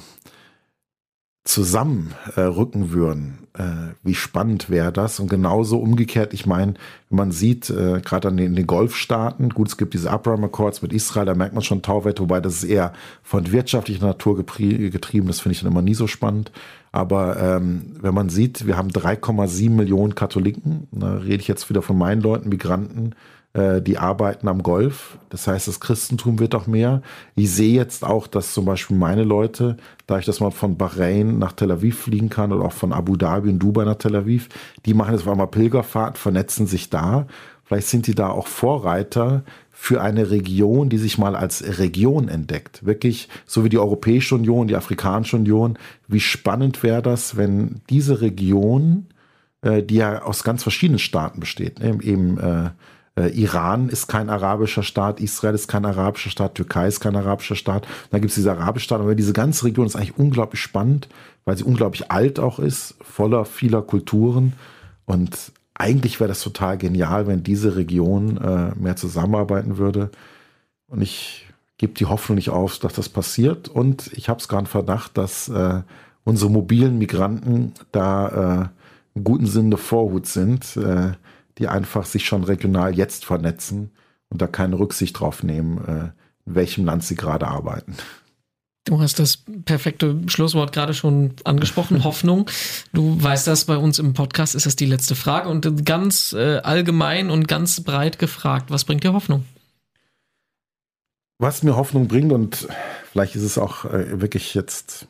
zusammenrücken äh, würden, äh, wie spannend wäre das? Und genauso umgekehrt, ich meine, wenn man sieht, äh, gerade an den, den Golfstaaten, gut, es gibt diese Abraham Accords mit Israel, da merkt man schon Tauwette, wobei das ist eher von wirtschaftlicher Natur getrieben, das finde ich dann immer nie so spannend. Aber ähm, wenn man sieht, wir haben 3,7 Millionen Katholiken, da rede ich jetzt wieder von meinen Leuten, Migranten, die arbeiten am Golf. Das heißt, das Christentum wird auch mehr. Ich sehe jetzt auch, dass zum Beispiel meine Leute, da ich das mal von Bahrain nach Tel Aviv fliegen kann oder auch von Abu Dhabi und Dubai nach Tel Aviv, die machen jetzt einmal Pilgerfahrt, vernetzen sich da. Vielleicht sind die da auch Vorreiter für eine Region, die sich mal als Region entdeckt. Wirklich, so wie die Europäische Union, die Afrikanische Union. Wie spannend wäre das, wenn diese Region, äh, die ja aus ganz verschiedenen Staaten besteht, ne, eben äh, Iran ist kein arabischer Staat, Israel ist kein arabischer Staat, Türkei ist kein arabischer Staat. Dann gibt es diese arabische Staat, aber diese ganze Region ist eigentlich unglaublich spannend, weil sie unglaublich alt auch ist, voller vieler Kulturen. Und eigentlich wäre das total genial, wenn diese Region äh, mehr zusammenarbeiten würde. Und ich gebe die Hoffnung nicht auf, dass das passiert. Und ich habe es gerade Verdacht, dass äh, unsere mobilen Migranten da äh, im guten Sinne Vorhut sind. Äh, die einfach sich schon regional jetzt vernetzen und da keine Rücksicht drauf nehmen, äh, in welchem Land sie gerade arbeiten. Du hast das perfekte Schlusswort gerade schon angesprochen, Hoffnung. Du weißt das, bei uns im Podcast ist das die letzte Frage und ganz äh, allgemein und ganz breit gefragt, was bringt dir Hoffnung? Was mir Hoffnung bringt und vielleicht ist es auch äh, wirklich jetzt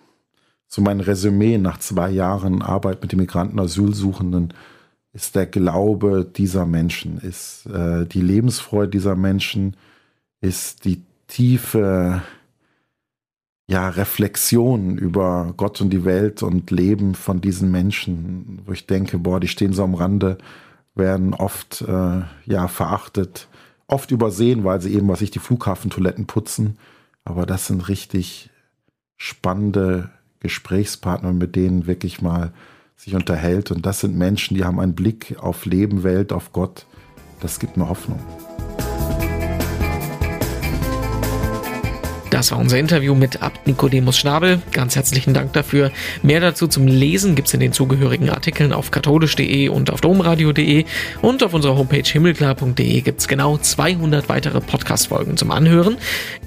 so mein Resümee nach zwei Jahren Arbeit mit den Migranten, Asylsuchenden, ist der Glaube dieser Menschen, ist äh, die Lebensfreude dieser Menschen, ist die tiefe ja, Reflexion über Gott und die Welt und Leben von diesen Menschen, wo ich denke, boah, die stehen so am Rande, werden oft äh, ja verachtet, oft übersehen, weil sie eben, was ich, die Flughafentoiletten putzen. Aber das sind richtig spannende Gesprächspartner, mit denen wirklich mal sich unterhält. Und das sind Menschen, die haben einen Blick auf Leben, Welt, auf Gott. Das gibt mir Hoffnung. Das war unser Interview mit Abt Nikodemus Schnabel. Ganz herzlichen Dank dafür. Mehr dazu zum Lesen gibt es in den zugehörigen Artikeln auf katholisch.de und auf domradio.de und auf unserer Homepage himmelklar.de gibt es genau 200 weitere Podcast-Folgen zum Anhören.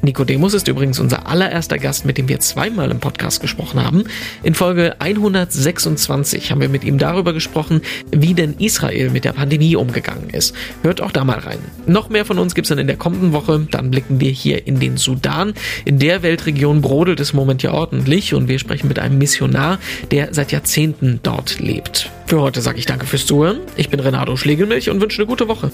Nikodemus ist übrigens unser allererster Gast, mit dem wir zweimal im Podcast gesprochen haben. In Folge 126 haben wir mit ihm darüber gesprochen, wie denn Israel mit der Pandemie umgegangen ist. Hört auch da mal rein. Noch mehr von uns gibt es dann in der kommenden Woche. Dann blicken wir hier in den Sudan. In der Weltregion brodelt es Moment ja ordentlich und wir sprechen mit einem Missionar, der seit Jahrzehnten dort lebt. Für heute sage ich danke fürs Zuhören. Ich bin Renato Schlegelmilch und wünsche eine gute Woche.